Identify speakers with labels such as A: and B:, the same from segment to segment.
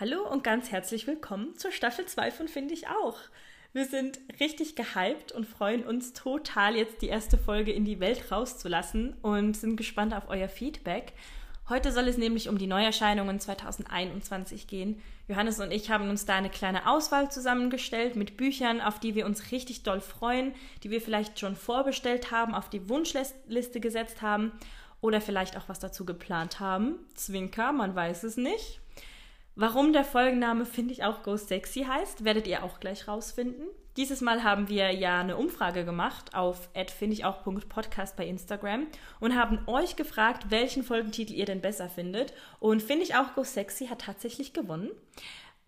A: Hallo und ganz herzlich willkommen zur Staffel 2 von Finde ich auch. Wir sind richtig gehypt und freuen uns total, jetzt die erste Folge in die Welt rauszulassen und sind gespannt auf euer Feedback. Heute soll es nämlich um die Neuerscheinungen 2021 gehen. Johannes und ich haben uns da eine kleine Auswahl zusammengestellt mit Büchern, auf die wir uns richtig doll freuen, die wir vielleicht schon vorbestellt haben, auf die Wunschliste gesetzt haben oder vielleicht auch was dazu geplant haben. Zwinker, man weiß es nicht. Warum der Folgenname finde ich auch Go Sexy heißt, werdet ihr auch gleich rausfinden. Dieses Mal haben wir ja eine Umfrage gemacht auf @findeichauch.podcast bei Instagram und haben euch gefragt, welchen Folgentitel ihr denn besser findet. Und finde ich auch Go Sexy hat tatsächlich gewonnen.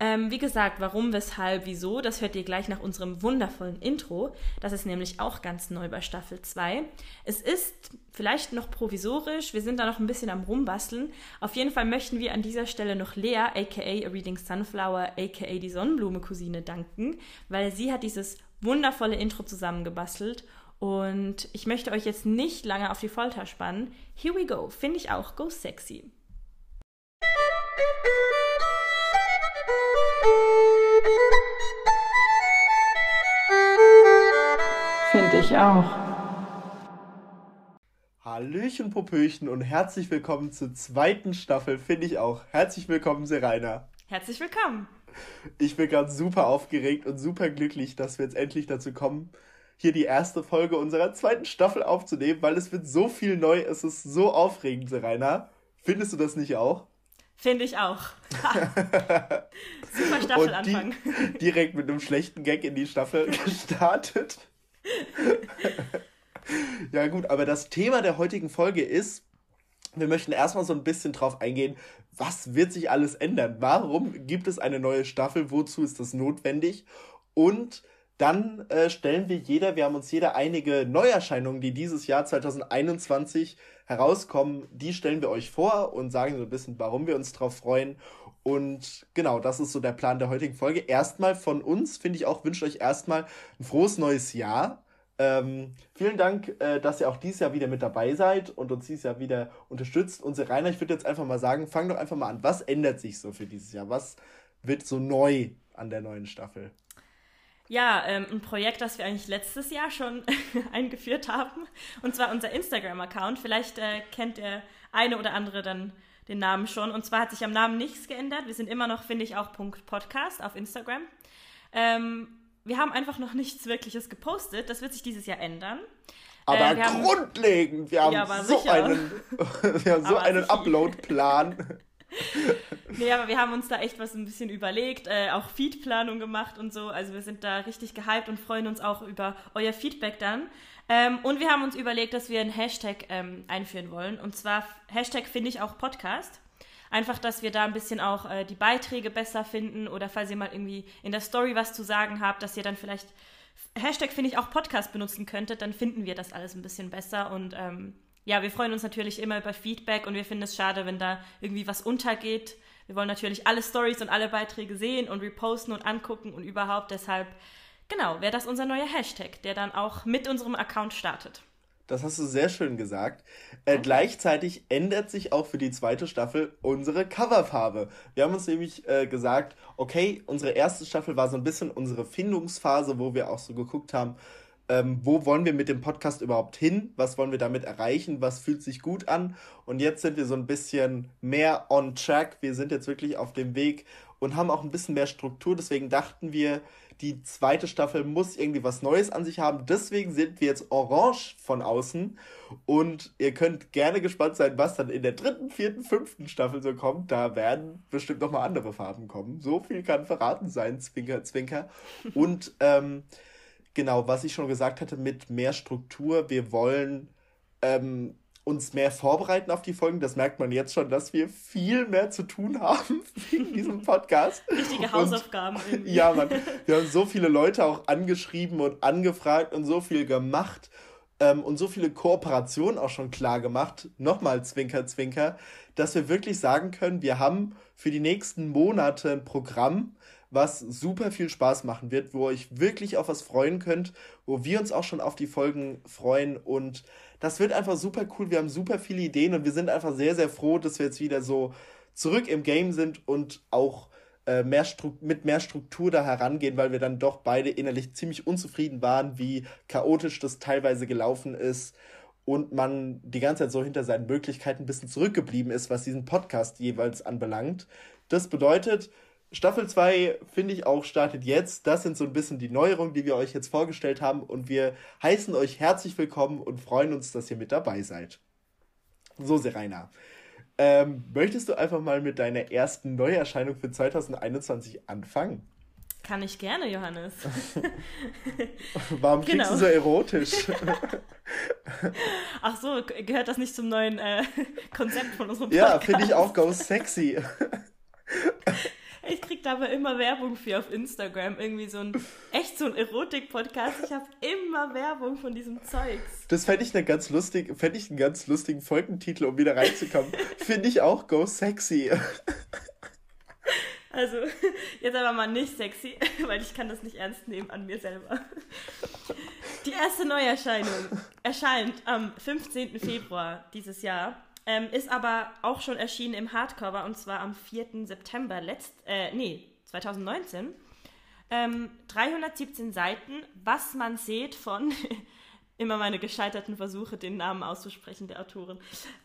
A: Ähm, wie gesagt, warum, weshalb, wieso, das hört ihr gleich nach unserem wundervollen Intro. Das ist nämlich auch ganz neu bei Staffel 2. Es ist vielleicht noch provisorisch, wir sind da noch ein bisschen am Rumbasteln. Auf jeden Fall möchten wir an dieser Stelle noch Lea, aka A Reading Sunflower, aka die Sonnenblume-Cousine, danken, weil sie hat dieses wundervolle Intro zusammengebastelt. Und ich möchte euch jetzt nicht lange auf die Folter spannen. Here we go, finde ich auch, go sexy.
B: Finde ich auch.
C: Hallöchen, Popöchen und herzlich willkommen zur zweiten Staffel, finde ich auch. Herzlich willkommen, Serena.
A: Herzlich willkommen.
C: Ich bin gerade super aufgeregt und super glücklich, dass wir jetzt endlich dazu kommen, hier die erste Folge unserer zweiten Staffel aufzunehmen, weil es wird so viel neu, es ist so aufregend, Serena. Findest du das nicht auch?
A: Finde ich auch. Super
C: Staffelanfang. direkt mit einem schlechten Gag in die Staffel gestartet. ja, gut, aber das Thema der heutigen Folge ist, wir möchten erstmal so ein bisschen drauf eingehen, was wird sich alles ändern? Warum gibt es eine neue Staffel? Wozu ist das notwendig? Und dann äh, stellen wir jeder, wir haben uns jeder einige Neuerscheinungen, die dieses Jahr 2021 herauskommen, die stellen wir euch vor und sagen so ein bisschen, warum wir uns drauf freuen. Und genau, das ist so der Plan der heutigen Folge. Erstmal von uns, finde ich auch, wünsche euch erstmal ein frohes neues Jahr. Ähm, vielen Dank, äh, dass ihr auch dieses Jahr wieder mit dabei seid und uns dieses Jahr wieder unterstützt. Unsere Rainer, ich würde jetzt einfach mal sagen, fang doch einfach mal an. Was ändert sich so für dieses Jahr? Was wird so neu an der neuen Staffel?
A: Ja, ähm, ein Projekt, das wir eigentlich letztes Jahr schon eingeführt haben. Und zwar unser Instagram-Account. Vielleicht äh, kennt der eine oder andere dann den Namen schon. Und zwar hat sich am Namen nichts geändert. Wir sind immer noch, finde ich, auch Punkt Podcast auf Instagram. Ähm, wir haben einfach noch nichts Wirkliches gepostet. Das wird sich dieses Jahr ändern.
C: Aber äh, wir grundlegend, wir haben ja, so sicher. einen, wir haben so einen Upload-Plan.
A: nee, aber wir haben uns da echt was ein bisschen überlegt, äh, auch Feedplanung gemacht und so. Also wir sind da richtig gehypt und freuen uns auch über euer Feedback dann. Ähm, und wir haben uns überlegt, dass wir einen Hashtag ähm, einführen wollen. Und zwar Hashtag finde ich auch Podcast. Einfach, dass wir da ein bisschen auch äh, die Beiträge besser finden oder falls ihr mal irgendwie in der Story was zu sagen habt, dass ihr dann vielleicht Hashtag finde ich auch Podcast benutzen könntet, dann finden wir das alles ein bisschen besser und ähm, ja, wir freuen uns natürlich immer über Feedback und wir finden es schade, wenn da irgendwie was untergeht. Wir wollen natürlich alle Stories und alle Beiträge sehen und reposten und angucken und überhaupt. Deshalb, genau, wäre das unser neuer Hashtag, der dann auch mit unserem Account startet.
C: Das hast du sehr schön gesagt. Äh, gleichzeitig ändert sich auch für die zweite Staffel unsere Coverfarbe. Wir haben uns nämlich äh, gesagt, okay, unsere erste Staffel war so ein bisschen unsere Findungsphase, wo wir auch so geguckt haben, ähm, wo wollen wir mit dem Podcast überhaupt hin? Was wollen wir damit erreichen? Was fühlt sich gut an? Und jetzt sind wir so ein bisschen mehr on track. Wir sind jetzt wirklich auf dem Weg und haben auch ein bisschen mehr Struktur. Deswegen dachten wir, die zweite Staffel muss irgendwie was Neues an sich haben. Deswegen sind wir jetzt orange von außen. Und ihr könnt gerne gespannt sein, was dann in der dritten, vierten, fünften Staffel so kommt. Da werden bestimmt nochmal andere Farben kommen. So viel kann verraten sein, Zwinker, Zwinker. Und ähm, genau, was ich schon gesagt hatte, mit mehr Struktur. Wir wollen ähm, uns mehr vorbereiten auf die Folgen. Das merkt man jetzt schon, dass wir viel mehr zu tun haben in diesem Podcast. Richtige Hausaufgaben. Und, ja, man, wir haben so viele Leute auch angeschrieben und angefragt und so viel gemacht ähm, und so viele Kooperationen auch schon klar gemacht. Nochmal Zwinker, Zwinker, dass wir wirklich sagen können, wir haben für die nächsten Monate ein Programm, was super viel Spaß machen wird, wo ihr euch wirklich auf was freuen könnt, wo wir uns auch schon auf die Folgen freuen und das wird einfach super cool. Wir haben super viele Ideen und wir sind einfach sehr, sehr froh, dass wir jetzt wieder so zurück im Game sind und auch äh, mehr mit mehr Struktur da herangehen, weil wir dann doch beide innerlich ziemlich unzufrieden waren, wie chaotisch das teilweise gelaufen ist und man die ganze Zeit so hinter seinen Möglichkeiten ein bisschen zurückgeblieben ist, was diesen Podcast jeweils anbelangt. Das bedeutet, Staffel 2, finde ich auch, startet jetzt. Das sind so ein bisschen die Neuerungen, die wir euch jetzt vorgestellt haben. Und wir heißen euch herzlich willkommen und freuen uns, dass ihr mit dabei seid. So, Serena. Ähm, möchtest du einfach mal mit deiner ersten Neuerscheinung für 2021 anfangen?
A: Kann ich gerne, Johannes.
C: Warum kriegst genau. du so erotisch?
A: Ach so, gehört das nicht zum neuen äh, Konzept von unserem
C: Podcast? Ja, finde ich auch go sexy.
A: Ich krieg da aber immer Werbung für auf Instagram. Irgendwie so ein, echt so ein Erotik-Podcast. Ich habe immer Werbung von diesem Zeugs.
C: Das fände ich, eine ganz lustig, fänd ich einen ganz lustigen Folgentitel, um wieder reinzukommen. Finde ich auch Go Sexy.
A: Also, jetzt aber mal nicht sexy, weil ich kann das nicht ernst nehmen an mir selber. Die erste Neuerscheinung erscheint am 15. Februar dieses Jahr ähm, ist aber auch schon erschienen im Hardcover und zwar am 4. September letzt, äh, nee, 2019. Ähm, 317 Seiten, was man sieht von immer meine gescheiterten Versuche, den Namen auszusprechen der Autorin.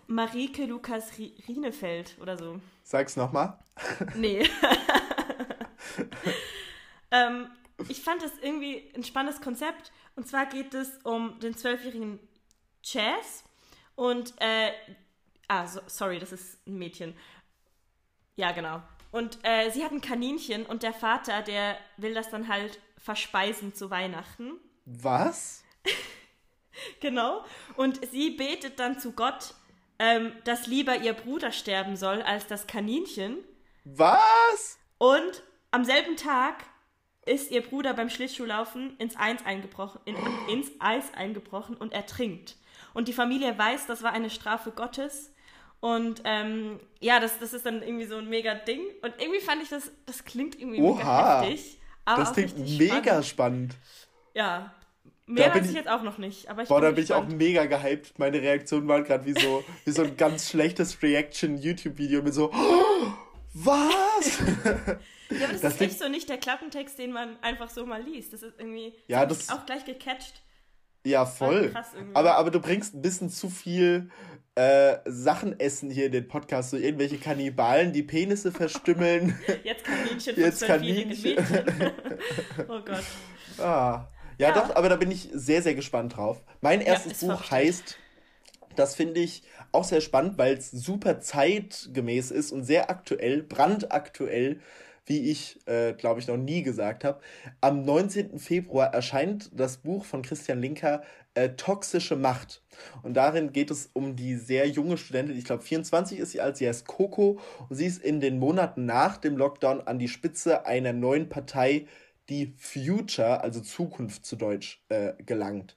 A: Marike Lukas Rienefeld oder so.
C: Sag's nochmal.
A: Nee. ähm, ich fand das irgendwie ein spannendes Konzept. Und zwar geht es um den zwölfjährigen Chaz. Und äh, Ah, so, sorry, das ist ein Mädchen. Ja, genau. Und äh, sie hat ein Kaninchen und der Vater, der will das dann halt verspeisen zu Weihnachten.
C: Was?
A: genau. Und sie betet dann zu Gott, ähm, dass lieber ihr Bruder sterben soll als das Kaninchen.
C: Was?
A: Und am selben Tag ist ihr Bruder beim Schlittschuhlaufen ins Eis eingebrochen, in, ins Eis eingebrochen und ertrinkt. Und die Familie weiß, das war eine Strafe Gottes und ähm, ja, das, das ist dann irgendwie so ein mega Ding. Und irgendwie fand ich das, das klingt irgendwie Oha, mega heftig.
C: Aber das klingt mega spannend. spannend.
A: Ja, mehr weiß ich, ich, jetzt auch noch nicht. Aber ich
C: boah, da bin ich auch mega gehypt. Meine Reaktion war gerade wie so, wie so ein ganz schlechtes Reaction-YouTube-Video mit so, oh, was?
A: ja, aber das, das ist echt so nicht der Klappentext, den man einfach so mal liest. Das ist irgendwie
C: ja, das
A: auch gleich gecatcht.
C: Ja, voll. Aber, aber du bringst ein bisschen zu viel äh, Sachen essen hier in den Podcast, so irgendwelche Kannibalen, die Penisse verstümmeln.
A: Jetzt Kaninchen Jetzt Kaninchen. oh Gott.
C: Ah. Ja, ja, doch, aber da bin ich sehr, sehr gespannt drauf. Mein erstes ja, Buch heißt, das finde ich auch sehr spannend, weil es super zeitgemäß ist und sehr aktuell, brandaktuell wie ich, äh, glaube ich, noch nie gesagt habe. Am 19. Februar erscheint das Buch von Christian Linker äh, Toxische Macht. Und darin geht es um die sehr junge Studentin, ich glaube 24 ist sie alt, sie heißt Coco und sie ist in den Monaten nach dem Lockdown an die Spitze einer neuen Partei, die Future, also Zukunft zu Deutsch, äh, gelangt.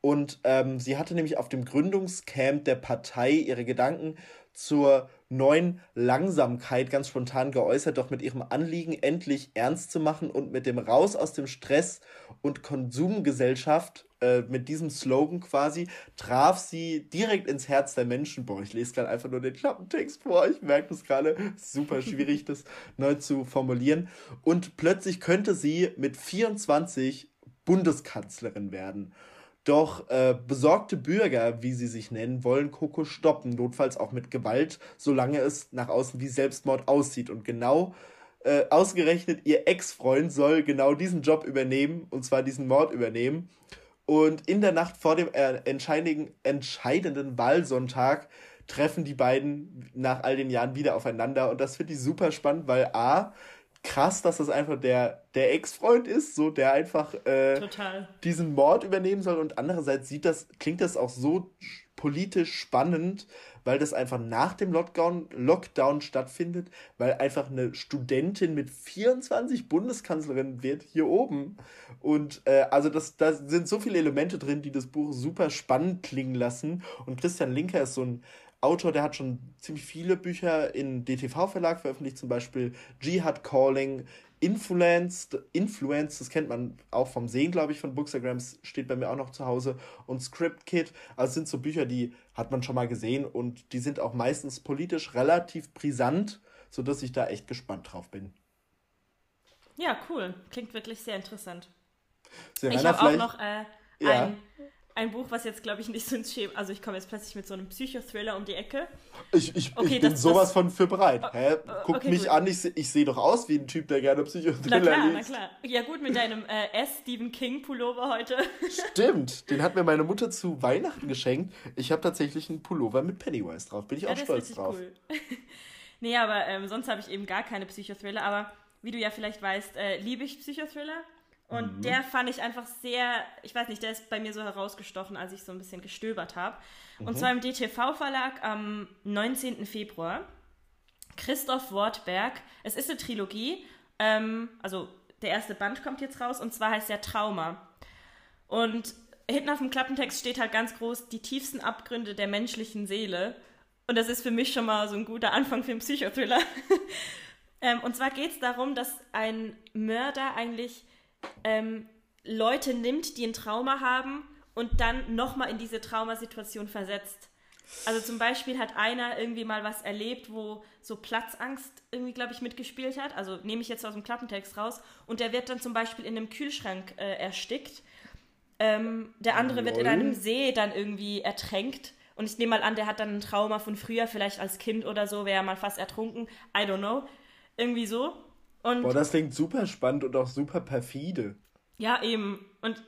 C: Und ähm, sie hatte nämlich auf dem Gründungscamp der Partei ihre Gedanken zur neuen Langsamkeit ganz spontan geäußert, doch mit ihrem Anliegen endlich ernst zu machen und mit dem Raus aus dem Stress und Konsumgesellschaft, äh, mit diesem Slogan quasi, traf sie direkt ins Herz der Menschen. Boah, ich lese gerade einfach nur den Klappentext vor, ich merke das gerade, super schwierig, das neu zu formulieren. Und plötzlich könnte sie mit 24 Bundeskanzlerin werden. Doch äh, besorgte Bürger, wie sie sich nennen, wollen Coco stoppen, notfalls auch mit Gewalt, solange es nach außen wie Selbstmord aussieht. Und genau äh, ausgerechnet ihr Ex-Freund soll genau diesen Job übernehmen, und zwar diesen Mord übernehmen. Und in der Nacht vor dem äh, entscheidenden, entscheidenden Wahlsonntag treffen die beiden nach all den Jahren wieder aufeinander. Und das finde ich super spannend, weil A, krass, dass das einfach der, der Ex-Freund ist, so der einfach äh, diesen Mord übernehmen soll. Und andererseits sieht das, klingt das auch so politisch spannend, weil das einfach nach dem Lockdown, Lockdown stattfindet, weil einfach eine Studentin mit 24 Bundeskanzlerinnen wird hier oben. Und äh, also das, da sind so viele Elemente drin, die das Buch super spannend klingen lassen. Und Christian Linker ist so ein Autor, der hat schon ziemlich viele Bücher in DTV-Verlag veröffentlicht, zum Beispiel Jihad Calling, Influenced, Influenced, das kennt man auch vom Sehen, glaube ich, von Bookstagrams, steht bei mir auch noch zu Hause. Und Script Kit, also sind so Bücher, die hat man schon mal gesehen und die sind auch meistens politisch relativ brisant, sodass ich da echt gespannt drauf bin.
A: Ja, cool. Klingt wirklich sehr interessant.
C: Serena,
A: ich habe auch noch äh,
C: Ja.
A: ein, ein Buch, was jetzt, glaube ich, nicht so ins Schema... Also ich komme jetzt plötzlich mit so einem Psychothriller um die Ecke.
C: Ich, ich,
A: Okay,
C: ich bin
A: das-
C: sowas
A: das-
C: von für bereit. Hä? Guck
A: okay,
C: mich
A: gut.
C: an, ich, ich sehe doch aus wie ein Typ, der gerne
A: Na
C: Psychothriller
A: klar, na
C: liest.
A: klar. Ja gut, mit deinem äh, S. Stephen King Pullover heute.
C: Stimmt, den hat mir meine Mutter zu Weihnachten geschenkt. Ich habe tatsächlich einen Pullover mit Pennywise drauf. Bin ich
A: Ja,
C: auch stolz drauf.
A: cool. nee, aber ähm, sonst habe ich eben gar keine Psychothriller. Aber wie du ja vielleicht weißt, äh, liebe ich Psychothriller. Und
C: Mhm.
A: der fand ich einfach sehr, ich weiß nicht, der ist bei mir so herausgestochen, als ich so ein bisschen gestöbert habe.
C: Mhm.
A: Und zwar im DTV-Verlag am 19. Februar. Christoph Wortberg. Es ist eine Trilogie. Ähm, also der erste Band kommt jetzt raus und zwar heißt der Trauma. Und hinten auf dem Klappentext steht halt ganz groß die tiefsten Abgründe der menschlichen Seele. Und das ist für mich schon mal so ein guter Anfang für einen Psychothriller. ähm, und zwar geht es darum, dass ein Mörder eigentlich ähm, Leute nimmt, die ein Trauma haben und dann nochmal in diese Traumasituation versetzt. Also zum Beispiel hat einer irgendwie mal was erlebt, wo so Platzangst irgendwie, glaube ich, mitgespielt hat. Also nehme ich jetzt aus dem Klappentext raus. Und der wird dann zum Beispiel in einem Kühlschrank äh, erstickt. Ähm, der andere wird in
C: Lol.
A: einem See dann irgendwie ertränkt. Und ich nehme mal an, der hat dann ein Trauma von früher, vielleicht als Kind oder so, wäre er mal fast ertrunken. I don't know. Irgendwie so. Und
C: Boah, das klingt super spannend und auch super perfide.
A: ja, eben. Und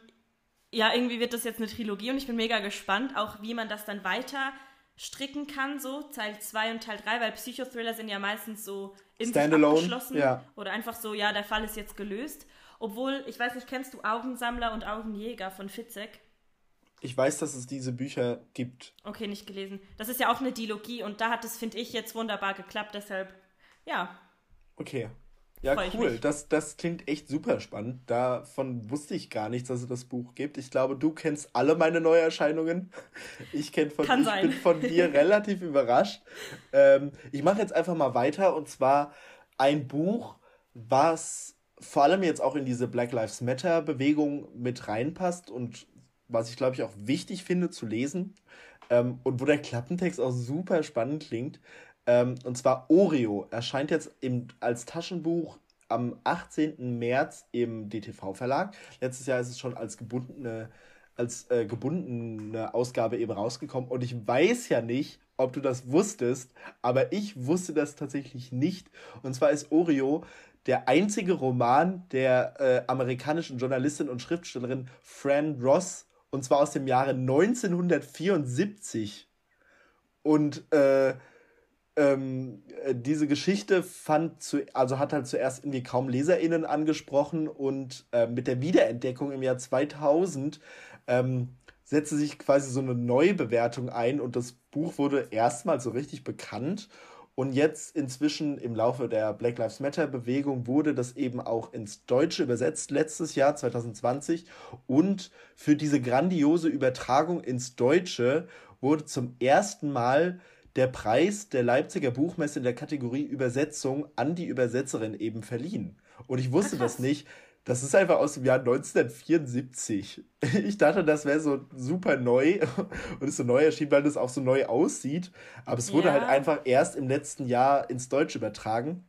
A: ja, irgendwie wird das jetzt eine Trilogie und ich bin mega gespannt, auch wie man das dann weiter stricken kann, so Teil 2 und Teil 3, weil Psychothriller sind ja meistens so in
C: Standalone,
A: sich abgeschlossen
C: ja.
A: oder einfach so, ja, der Fall ist jetzt gelöst. Obwohl, ich weiß nicht, kennst du Augensammler und Augenjäger von Fitzek?
C: Ich weiß, dass es diese Bücher gibt.
A: Okay, nicht gelesen. Das ist ja auch eine Dilogie und da hat es, finde ich, jetzt wunderbar geklappt, deshalb, ja,
C: Okay. Ja,
A: Freu
C: cool. Das, das klingt echt super spannend. Davon wusste ich gar nichts, dass es das Buch gibt. Ich glaube, du kennst alle meine Neuerscheinungen. Ich kenn von,
A: Kann
C: ich
A: sein.
C: bin von dir relativ überrascht. Ähm, ich mache jetzt einfach mal weiter und zwar ein Buch, was vor allem jetzt auch in diese Black Lives Matter Bewegung mit reinpasst und was ich glaube ich auch wichtig finde zu lesen ähm, und wo der Klappentext auch super spannend klingt. Ähm, und zwar Oreo erscheint jetzt im, als Taschenbuch am 18. März im DTV-Verlag. Letztes Jahr ist es schon als gebundene, als äh, gebundene Ausgabe eben rausgekommen. Und ich weiß ja nicht, ob du das wusstest, aber ich wusste das tatsächlich nicht. Und zwar ist Oreo der einzige Roman der äh, amerikanischen Journalistin und Schriftstellerin Fran Ross, und zwar aus dem Jahre 1974. Und äh, ähm, äh, diese Geschichte fand zu, also hat halt zuerst irgendwie kaum LeserInnen angesprochen und äh, mit der Wiederentdeckung im Jahr 2000 ähm, setzte sich quasi so eine Neubewertung ein und das Buch wurde erstmals so richtig bekannt. Und jetzt inzwischen im Laufe der Black Lives Matter Bewegung wurde das eben auch ins Deutsche übersetzt letztes Jahr 2020 und für diese grandiose Übertragung ins Deutsche wurde zum ersten Mal der Preis der Leipziger Buchmesse in der Kategorie Übersetzung an die Übersetzerin eben verliehen. Und ich wusste
A: krass.
C: das nicht. Das ist einfach aus dem Jahr 1974. Ich dachte, das wäre so super neu und ist so neu erschienen, weil das auch so neu aussieht. Aber es wurde
A: Ja.
C: halt einfach erst im letzten Jahr ins Deutsche übertragen.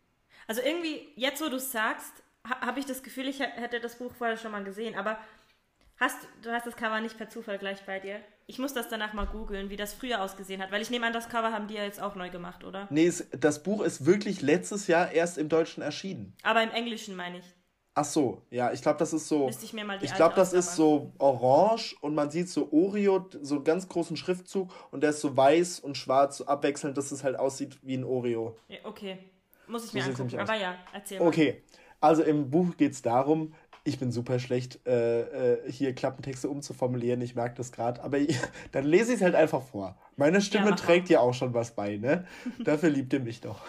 A: Also irgendwie, jetzt wo du es sagst, ha habe ich das Gefühl, ich hä- hätte das Buch vorher schon mal gesehen, aber hast, du hast das Cover nicht per Zufall gleich bei dir. Ich muss das danach mal googeln, wie das früher ausgesehen hat, weil ich nehme an, das Cover haben die ja jetzt auch neu gemacht, oder?
C: Nee, es, das Buch ist wirklich letztes Jahr erst im Deutschen erschienen.
A: Aber im Englischen meine ich.
C: Ach so, ja, ich glaube, das ist so.
A: Müsste ich mir mal die
C: Ich glaube, das ist so orange und man sieht so Oreo, so einen ganz großen Schriftzug und der ist so weiß und schwarz so abwechselnd, dass es halt aussieht wie ein Oreo.
A: Ja, okay, muss ich mir
C: sieht's
A: angucken. Aber ja, erzähl mal.
C: Okay, also im Buch geht es darum, ich bin super schlecht, äh, äh, hier Klappentexte umzuformulieren, ich merke das gerade, aber dann lese ich es halt einfach vor. Meine Stimme
A: Ja,
C: trägt ja auch schon was bei, ne? Dafür liebt ihr mich doch.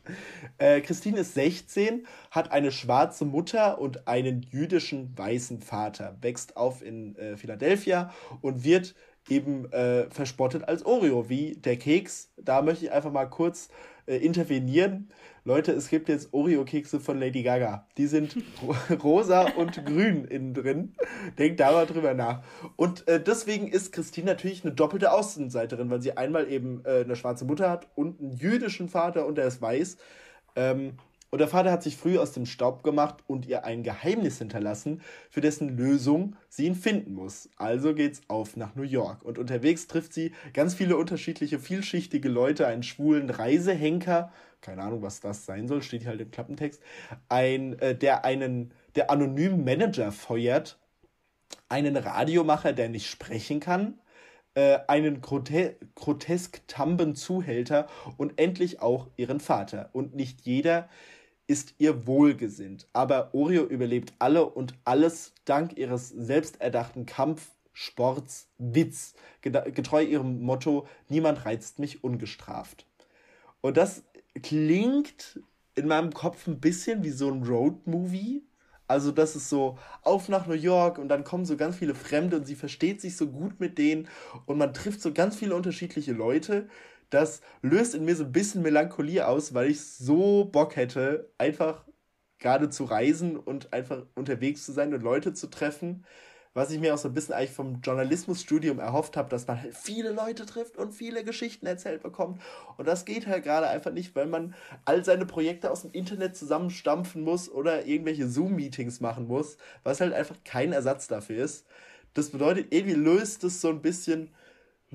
C: äh, Christine ist 16, hat eine schwarze Mutter und einen jüdischen weißen Vater, wächst auf in äh, Philadelphia und wird eben äh, verspottet als Oreo, wie der Keks. Da möchte ich einfach mal kurz äh, intervenieren. Leute, es gibt jetzt Oreo-Kekse von Lady Gaga. Die sind ro rosa und grün innen drin. Denkt da mal drüber nach. Und äh, deswegen ist Christine natürlich eine doppelte Außenseiterin, weil sie einmal eben äh, eine schwarze Mutter hat und einen jüdischen Vater und der ist weiß. Ähm, Und der Vater hat sich früh aus dem Staub gemacht und ihr ein Geheimnis hinterlassen, für dessen Lösung sie ihn finden muss. Also geht's auf nach New York. Und unterwegs trifft sie ganz viele unterschiedliche, vielschichtige Leute, einen schwulen Reisehenker, keine Ahnung, was das sein soll, steht hier halt im Klappentext, ein, äh, der einen, der anonymen Manager feuert, einen Radiomacher, der nicht sprechen kann, äh, einen grote grotesk tamben Zuhälter und endlich auch ihren Vater. Und nicht jeder ist ihr wohlgesinnt. Aber Oreo überlebt alle und alles dank ihres selbsterdachten Kampfsports Witz, getreu ihrem Motto, niemand reizt mich ungestraft. Und das klingt in meinem Kopf ein bisschen wie so ein Road-Movie. Also das ist so auf nach New York und dann kommen so ganz viele Fremde und sie versteht sich so gut mit denen und man trifft so ganz viele unterschiedliche Leute das löst in mir so ein bisschen Melancholie aus, weil ich so Bock hätte, einfach gerade zu reisen und einfach unterwegs zu sein und Leute zu treffen. Was ich mir auch so ein bisschen eigentlich vom Journalismusstudium erhofft habe, dass man halt viele Leute trifft und viele Geschichten erzählt bekommt. Und das geht halt gerade einfach nicht, weil man all seine Projekte aus dem Internet zusammenstampfen muss oder irgendwelche Zoom-Meetings machen muss, was halt einfach kein Ersatz dafür ist. Das bedeutet, irgendwie löst es so ein bisschen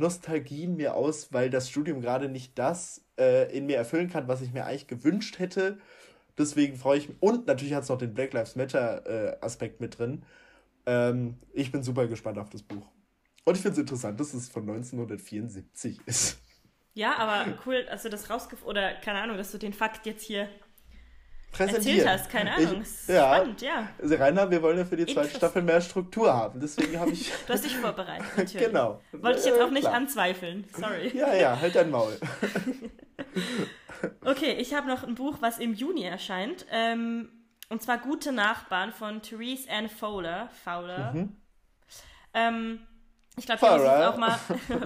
C: Nostalgie in mir aus, weil das Studium gerade nicht das äh, in mir erfüllen kann, was ich mir eigentlich gewünscht hätte. Deswegen freue ich mich. Und natürlich hat es noch den Black Lives Matter äh, Aspekt mit drin. Ähm, ich bin super gespannt auf das Buch. Und ich finde es interessant, dass es von 1974 ist.
A: Ja, aber cool, du das rausgefunden oder keine Ahnung, dass du den Fakt jetzt hier erzählt hast. Keine Ahnung.
C: Ich, ja. Spannend, ja. Also Rainer, wir wollen ja für die zweite Staffel mehr Struktur haben. Deswegen habe ich.
A: du hast dich vorbereitet, natürlich. genau. Wollte ich jetzt auch nicht Klar. anzweifeln. Sorry.
C: Ja, ja, halt dein Maul.
A: okay, ich habe noch ein Buch, was im Juni erscheint. Ähm, und zwar Gute Nachbarn von Therese Ann Fowler. Fowler. Mhm. Ähm, ich glaube, ich muss jetzt auch mal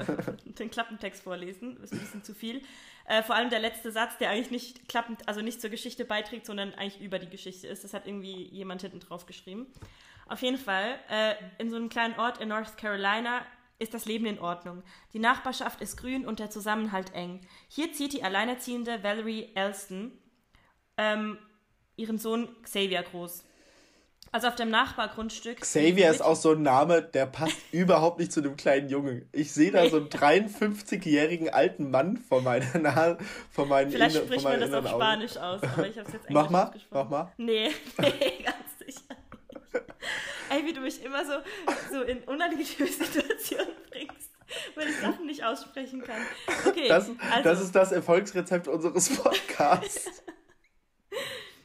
A: den Klappentext vorlesen. Das ist ein bisschen zu viel. Äh, vor allem der letzte Satz, der eigentlich nicht klappend, also nicht zur Geschichte beiträgt, sondern eigentlich über die Geschichte ist. Das hat irgendwie jemand hinten drauf geschrieben. Auf jeden Fall, äh, in so einem kleinen Ort in North Carolina ist das Leben in Ordnung. Die Nachbarschaft ist grün und der Zusammenhalt eng. Hier zieht die alleinerziehende Valerie Elston ähm, ihren Sohn Xavier groß. Also auf dem Nachbargrundstück.
C: Xavier ist auch so ein Name, der passt überhaupt nicht zu dem kleinen Jungen. Ich sehe da so einen 53-jährigen alten Mann vor meiner Nase, vor meinen
A: Vielleicht spricht man das auf Spanisch aus, aber ich habe es jetzt Englisch
C: Mach mal, mach mal.
A: Nee, nee, ganz sicher nicht. Ey, wie du mich immer so, so in unangenehme Situationen bringst, wenn ich Sachen nicht aussprechen kann. Okay,
C: das, also. das ist das Erfolgsrezept unseres Podcasts.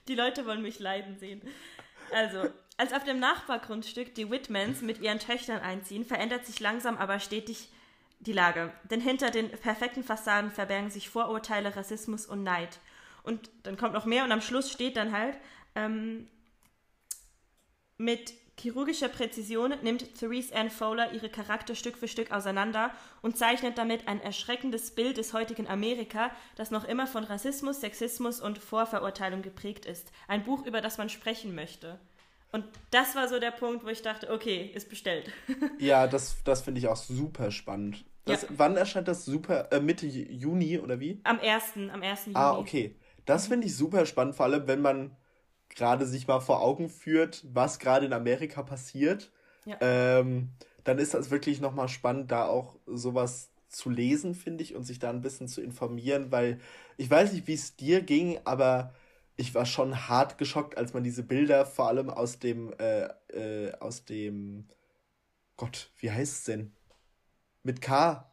A: Die Leute wollen mich leiden sehen. Also, als auf dem Nachbargrundstück die Whitmans mit ihren Töchtern einziehen, verändert sich langsam aber stetig die Lage. Denn hinter den perfekten Fassaden verbergen sich Vorurteile, Rassismus und Neid. Und dann kommt noch mehr und am Schluss steht dann halt, ähm, mit chirurgischer Präzision nimmt Therese Ann Fowler ihre Charakter Stück für Stück auseinander und zeichnet damit ein erschreckendes Bild des heutigen Amerika, das noch immer von Rassismus, Sexismus und Vorverurteilung geprägt ist. Ein Buch, über das man sprechen möchte. Und das war so der Punkt, wo ich dachte, okay, ist bestellt.
C: ja, das, das finde ich auch super spannend. Das, ja. Wann erscheint das super? Äh, Mitte Juni oder wie?
A: Am 1. Am 1.
C: Juni. Ah, okay. Das finde ich super spannend, vor allem wenn man gerade sich mal vor Augen führt, was gerade in Amerika passiert, ja. ähm, dann ist das wirklich nochmal spannend, da auch sowas zu lesen, finde ich, und sich da ein bisschen zu informieren, weil ich weiß nicht, wie es dir ging, aber ich war schon hart geschockt, als man diese Bilder vor allem aus dem, äh, äh, aus dem, Gott, wie heißt es denn? Mit K,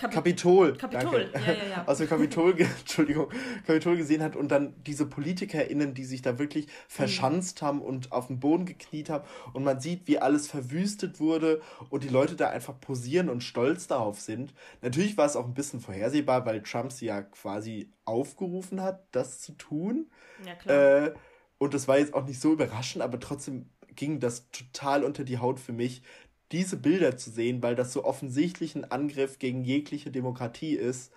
C: Kapi Kapitol. Kapitol, danke. ja, ja, ja. Aus dem Kapitol, Entschuldigung, Kapitol gesehen hat und dann diese PolitikerInnen, die sich da wirklich verschanzt mhm. haben und auf den Boden gekniet haben und man sieht, wie alles verwüstet wurde und die Leute da einfach posieren und stolz darauf sind. Natürlich war es auch ein bisschen vorhersehbar, weil Trump sie ja quasi aufgerufen hat, das zu tun. Ja, klar. Äh, und das war jetzt auch nicht so überraschend, aber trotzdem ging das total unter die Haut für mich, diese Bilder zu sehen, weil das so offensichtlich ein Angriff gegen jegliche Demokratie ist.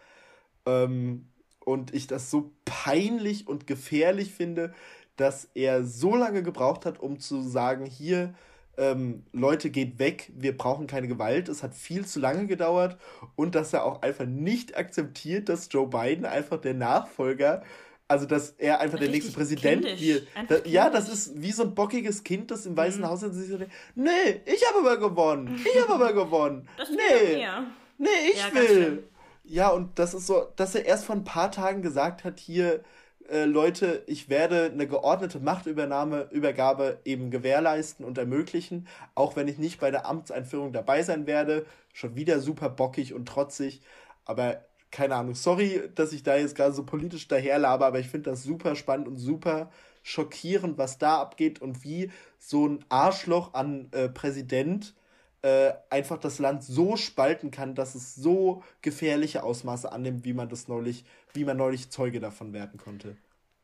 C: Ähm, und ich das so peinlich und gefährlich finde, dass er so lange gebraucht hat, um zu sagen, hier, ähm, Leute, geht weg, wir brauchen keine Gewalt. Es hat viel zu lange gedauert und dass er auch einfach nicht akzeptiert, dass Joe Biden einfach der Nachfolger Also, dass er einfach der nächste Präsident wird. Ja, das ist wie so ein bockiges Kind, das im Weißen mhm. Haus sich so denkt, nee, ich habe aber gewonnen. Ich habe aber gewonnen. Das nee, mir. nee, ich ja, will. Ja, und das ist so, dass er erst vor ein paar Tagen gesagt hat, hier, äh, Leute, ich werde eine geordnete Machtübernahme, Übergabe eben gewährleisten und ermöglichen, auch wenn ich nicht bei der Amtseinführung dabei sein werde. Schon wieder super bockig und trotzig, aber keine Ahnung. Sorry, dass ich da jetzt gerade so politisch daherlabe, aber ich finde das super spannend und super schockierend, was da abgeht und wie so ein Arschloch an äh, Präsident äh, einfach das Land so spalten kann, dass es so gefährliche Ausmaße annimmt, wie man das neulich, wie man neulich Zeuge davon werden konnte.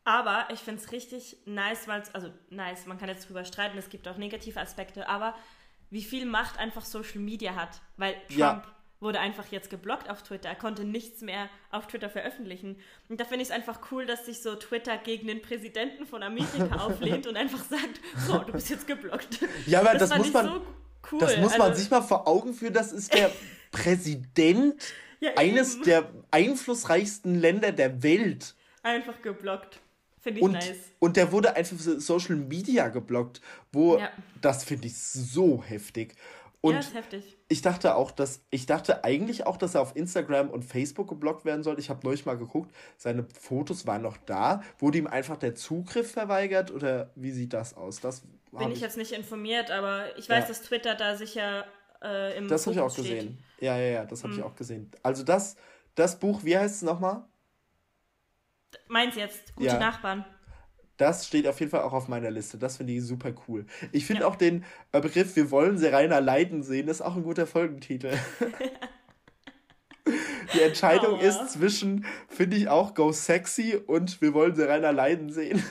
A: Aber ich finde es richtig nice, weil es, also nice, man kann jetzt drüber streiten, es gibt auch negative Aspekte, aber wie viel Macht einfach Social Media hat. Weil Trump ja. Wurde einfach jetzt geblockt auf Twitter, er konnte nichts mehr auf Twitter veröffentlichen. Und da finde ich es einfach cool, dass sich so Twitter gegen den Präsidenten von Amerika auflehnt und einfach sagt, so, du bist jetzt geblockt. Ja, aber das,
C: das muss man. So Cool. Das muss man also, sich mal vor Augen führen. Das ist der Präsident ja, eines der einflussreichsten Länder der Welt.
A: Einfach geblockt. Finde ich
C: und,
A: nice.
C: Und der wurde einfach für Social Media geblockt, wo ja. das finde ich so heftig. Und ja, ist heftig. Ich dachte auch, dass ich dachte eigentlich auch, dass er auf Instagram und Facebook geblockt werden sollte. Ich habe neulich mal geguckt, seine Fotos waren noch da. Wurde ihm einfach der Zugriff verweigert oder wie sieht das aus? Das
A: bin ich jetzt nicht informiert, aber ich weiß, ja. dass Twitter da sicher äh, im
C: Das habe ich auch steht. gesehen. Ja, ja, ja, das habe hm. ich auch gesehen. Also das, das Buch, wie heißt es nochmal?
A: Meins jetzt, Gute ja. Nachbarn.
C: Das steht auf jeden Fall auch auf meiner Liste. Das finde ich super cool. Ich finde ja. auch den äh, Begriff Wir wollen Serena leiden sehen, ist auch ein guter Folgentitel. Die Entscheidung oh. ist zwischen, finde ich auch, Go Sexy und Wir wollen Serena leiden sehen.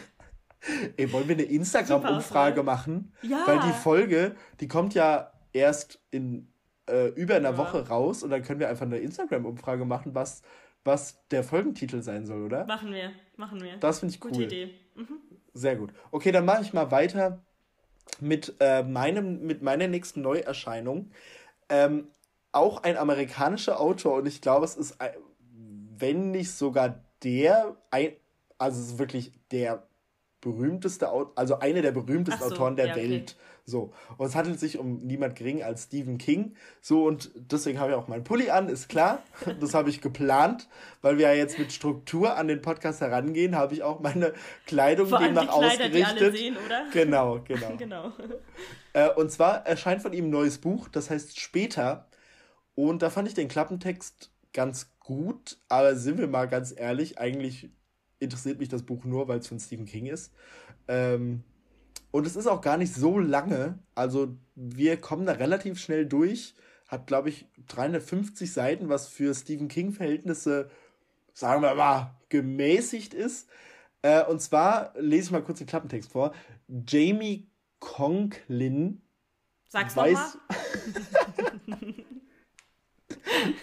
C: Ey, wollen wir eine Instagram-Umfrage machen? Ja. Weil die Folge, die kommt ja erst in äh, über einer ja. Woche raus und dann können wir einfach eine Instagram-Umfrage machen, was, was der Folgentitel sein soll, oder?
A: Machen wir, machen wir.
C: Das finde ich cool. Gute Idee. Mhm. Sehr gut. Okay, dann mache ich mal weiter mit, äh, meinem, mit meiner nächsten Neuerscheinung. Ähm, auch ein amerikanischer Autor und ich glaube, es ist, wenn nicht sogar der, ein, also es ist wirklich der berühmteste, also eine der berühmtesten so, Autoren der ja, okay. Welt. So. Und es handelt sich um niemand gering als Stephen King. So, und deswegen habe ich auch meinen Pulli an, ist klar. Das habe ich geplant, weil wir ja jetzt mit Struktur an den Podcast herangehen, habe ich auch meine Kleidung Vor demnach die Kleider, ausgerichtet. Die alle sehen, oder? Genau, genau. genau. Äh, und zwar erscheint von ihm ein neues Buch, das heißt Später. Und da fand ich den Klappentext ganz gut, aber sind wir mal ganz ehrlich, eigentlich interessiert mich das Buch nur, weil es von Stephen King ist. Ähm, und es ist auch gar nicht so lange. Also wir kommen da relativ schnell durch. Hat, glaube ich, 350 Seiten, was für Stephen King-Verhältnisse, sagen wir mal, gemäßigt ist. Äh, und zwar lese ich mal kurz den Klappentext vor. Jamie Conklin. Sag's weiß.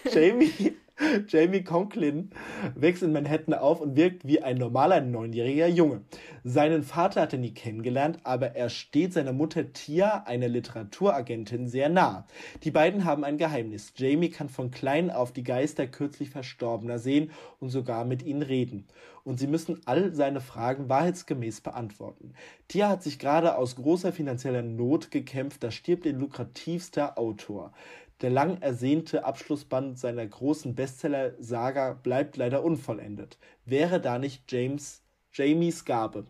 C: Jamie Jamie Conklin wächst in Manhattan auf und wirkt wie ein normaler neunjähriger Junge. Seinen Vater hat er nie kennengelernt, aber er steht seiner Mutter Tia, einer Literaturagentin, sehr nah. Die beiden haben ein Geheimnis. Jamie kann von klein auf die Geister kürzlich Verstorbener sehen und sogar mit ihnen reden. Und sie müssen all seine Fragen wahrheitsgemäß beantworten. Tia hat sich gerade aus großer finanzieller Not gekämpft, da stirbt ihr lukrativster Autor. Der lang ersehnte Abschlussband seiner großen Bestseller-Saga bleibt leider unvollendet. Wäre da nicht James, Jamies Gabe.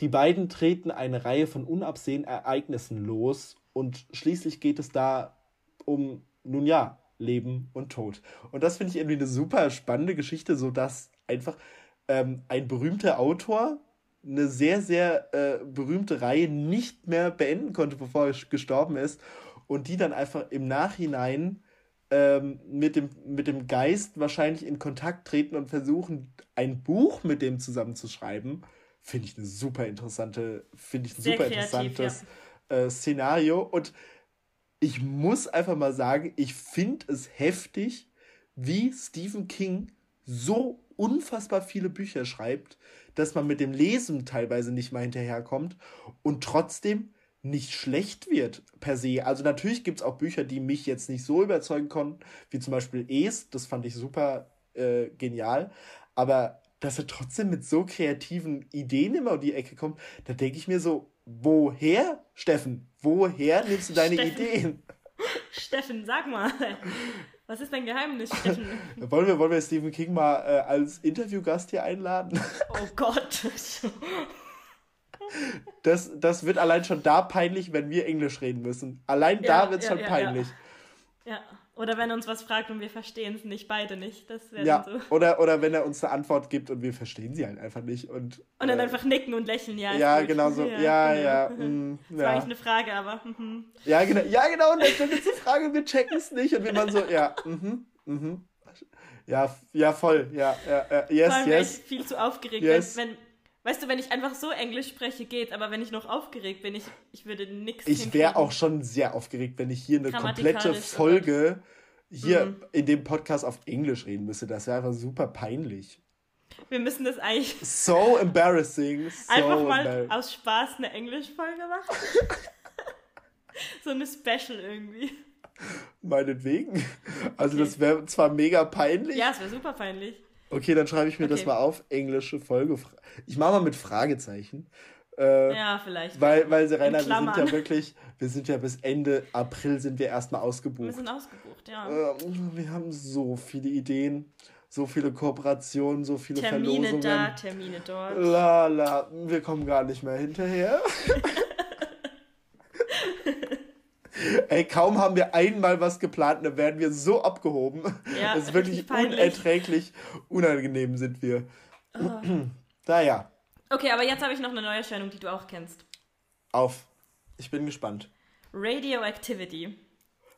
C: Die beiden treten eine Reihe von unabsehenden Ereignissen los und schließlich geht es da um, nun ja, Leben und Tod. Und das finde ich irgendwie eine super spannende Geschichte, so dass einfach ähm, ein berühmter Autor eine sehr, sehr äh, berühmte Reihe nicht mehr beenden konnte, bevor er gestorben ist und die dann einfach im Nachhinein ähm, mit, dem, mit dem Geist wahrscheinlich in Kontakt treten und versuchen, ein Buch mit dem zusammen zu schreiben, finde ich eine super interessante, finde ich ein Sehr super kreativ, interessantes ja. äh, Szenario. Und ich muss einfach mal sagen, ich finde es heftig, wie Stephen King so unfassbar viele Bücher schreibt, dass man mit dem Lesen teilweise nicht mal hinterherkommt und trotzdem nicht schlecht wird per se. Also natürlich gibt es auch Bücher, die mich jetzt nicht so überzeugen konnten, wie zum Beispiel Es, das fand ich super äh, genial. Aber dass er trotzdem mit so kreativen Ideen immer um die Ecke kommt, da denke ich mir so, woher, Steffen, woher nimmst du deine
A: Steffen.
C: Ideen?
A: Steffen, sag mal. Was ist dein Geheimnis, Steffen?
C: Wollen wir, wollen wir Stephen King mal äh, als Interviewgast hier einladen?
A: Oh Gott.
C: Das, das wird allein schon da peinlich, wenn wir Englisch reden müssen. Allein
A: Ja,
C: da wird es
A: ja,
C: schon
A: ja,
C: peinlich.
A: Ja. Oder wenn er uns was fragt und wir verstehen es nicht, beide nicht. Das wäre
C: Ja,
A: so.
C: oder, oder wenn er uns eine Antwort gibt und wir verstehen sie halt einfach nicht. Und,
A: Und dann
C: äh,
A: einfach nicken und lächeln, ja.
C: Ja,
A: gut.
C: genau so. Ja,
A: genau.
C: ja. mm,
A: Das war eigentlich
C: ja.
A: eine Frage, aber. mhm.
C: Ja, genau. Ja, genau. Und dann stellt die Frage, wir checken es nicht. Und wir waren so, ja, mhm, mhm. Ja, ja, voll. Ja, ja, ja. Yes,
A: Vor allem wäre ich
C: yes.
A: viel zu aufgeregt.
C: Yes.
A: Wenn, wenn, weißt du, wenn ich einfach so Englisch spreche, geht, aber wenn ich noch aufgeregt bin, ich, ich würde nichts
C: Ich wäre auch schon sehr aufgeregt, wenn ich hier eine komplette Folge hier
A: Mhm.
C: in dem Podcast auf Englisch reden müsste. Das wäre einfach super peinlich.
A: Wir müssen das eigentlich
C: So embarrassing. So
A: einfach mal aus Spaß eine Englischfolge machen. so eine Special irgendwie.
C: Meinetwegen. Also
A: Okay.
C: das wäre zwar mega peinlich.
A: Ja, es wäre super peinlich.
C: Okay, dann schreibe ich mir das
A: Okay.
C: mal auf. Englische Folge. Ich mache mal mit Fragezeichen. Äh,
A: Ja, vielleicht.
C: Weil, weil Serena, wir sind ja wirklich, wir sind ja bis Ende April sind wir erstmal
A: Wir
C: ausgebucht.
A: sind ausgebucht, ja.
C: Ähm, wir haben so viele Ideen, so viele Kooperationen, so viele
A: Termine
C: Verlosungen.
A: da, Termine dort.
C: La la, wir kommen gar nicht mehr hinterher. Ey, kaum haben wir einmal was geplant, dann werden wir so abgehoben.
A: Ja,
C: das ist wirklich unerträglich. Unangenehm sind wir. naja,
A: Okay, aber jetzt habe ich noch eine Neuerscheinung, die du auch kennst.
C: auf. Ich bin gespannt.
A: Radioactivity.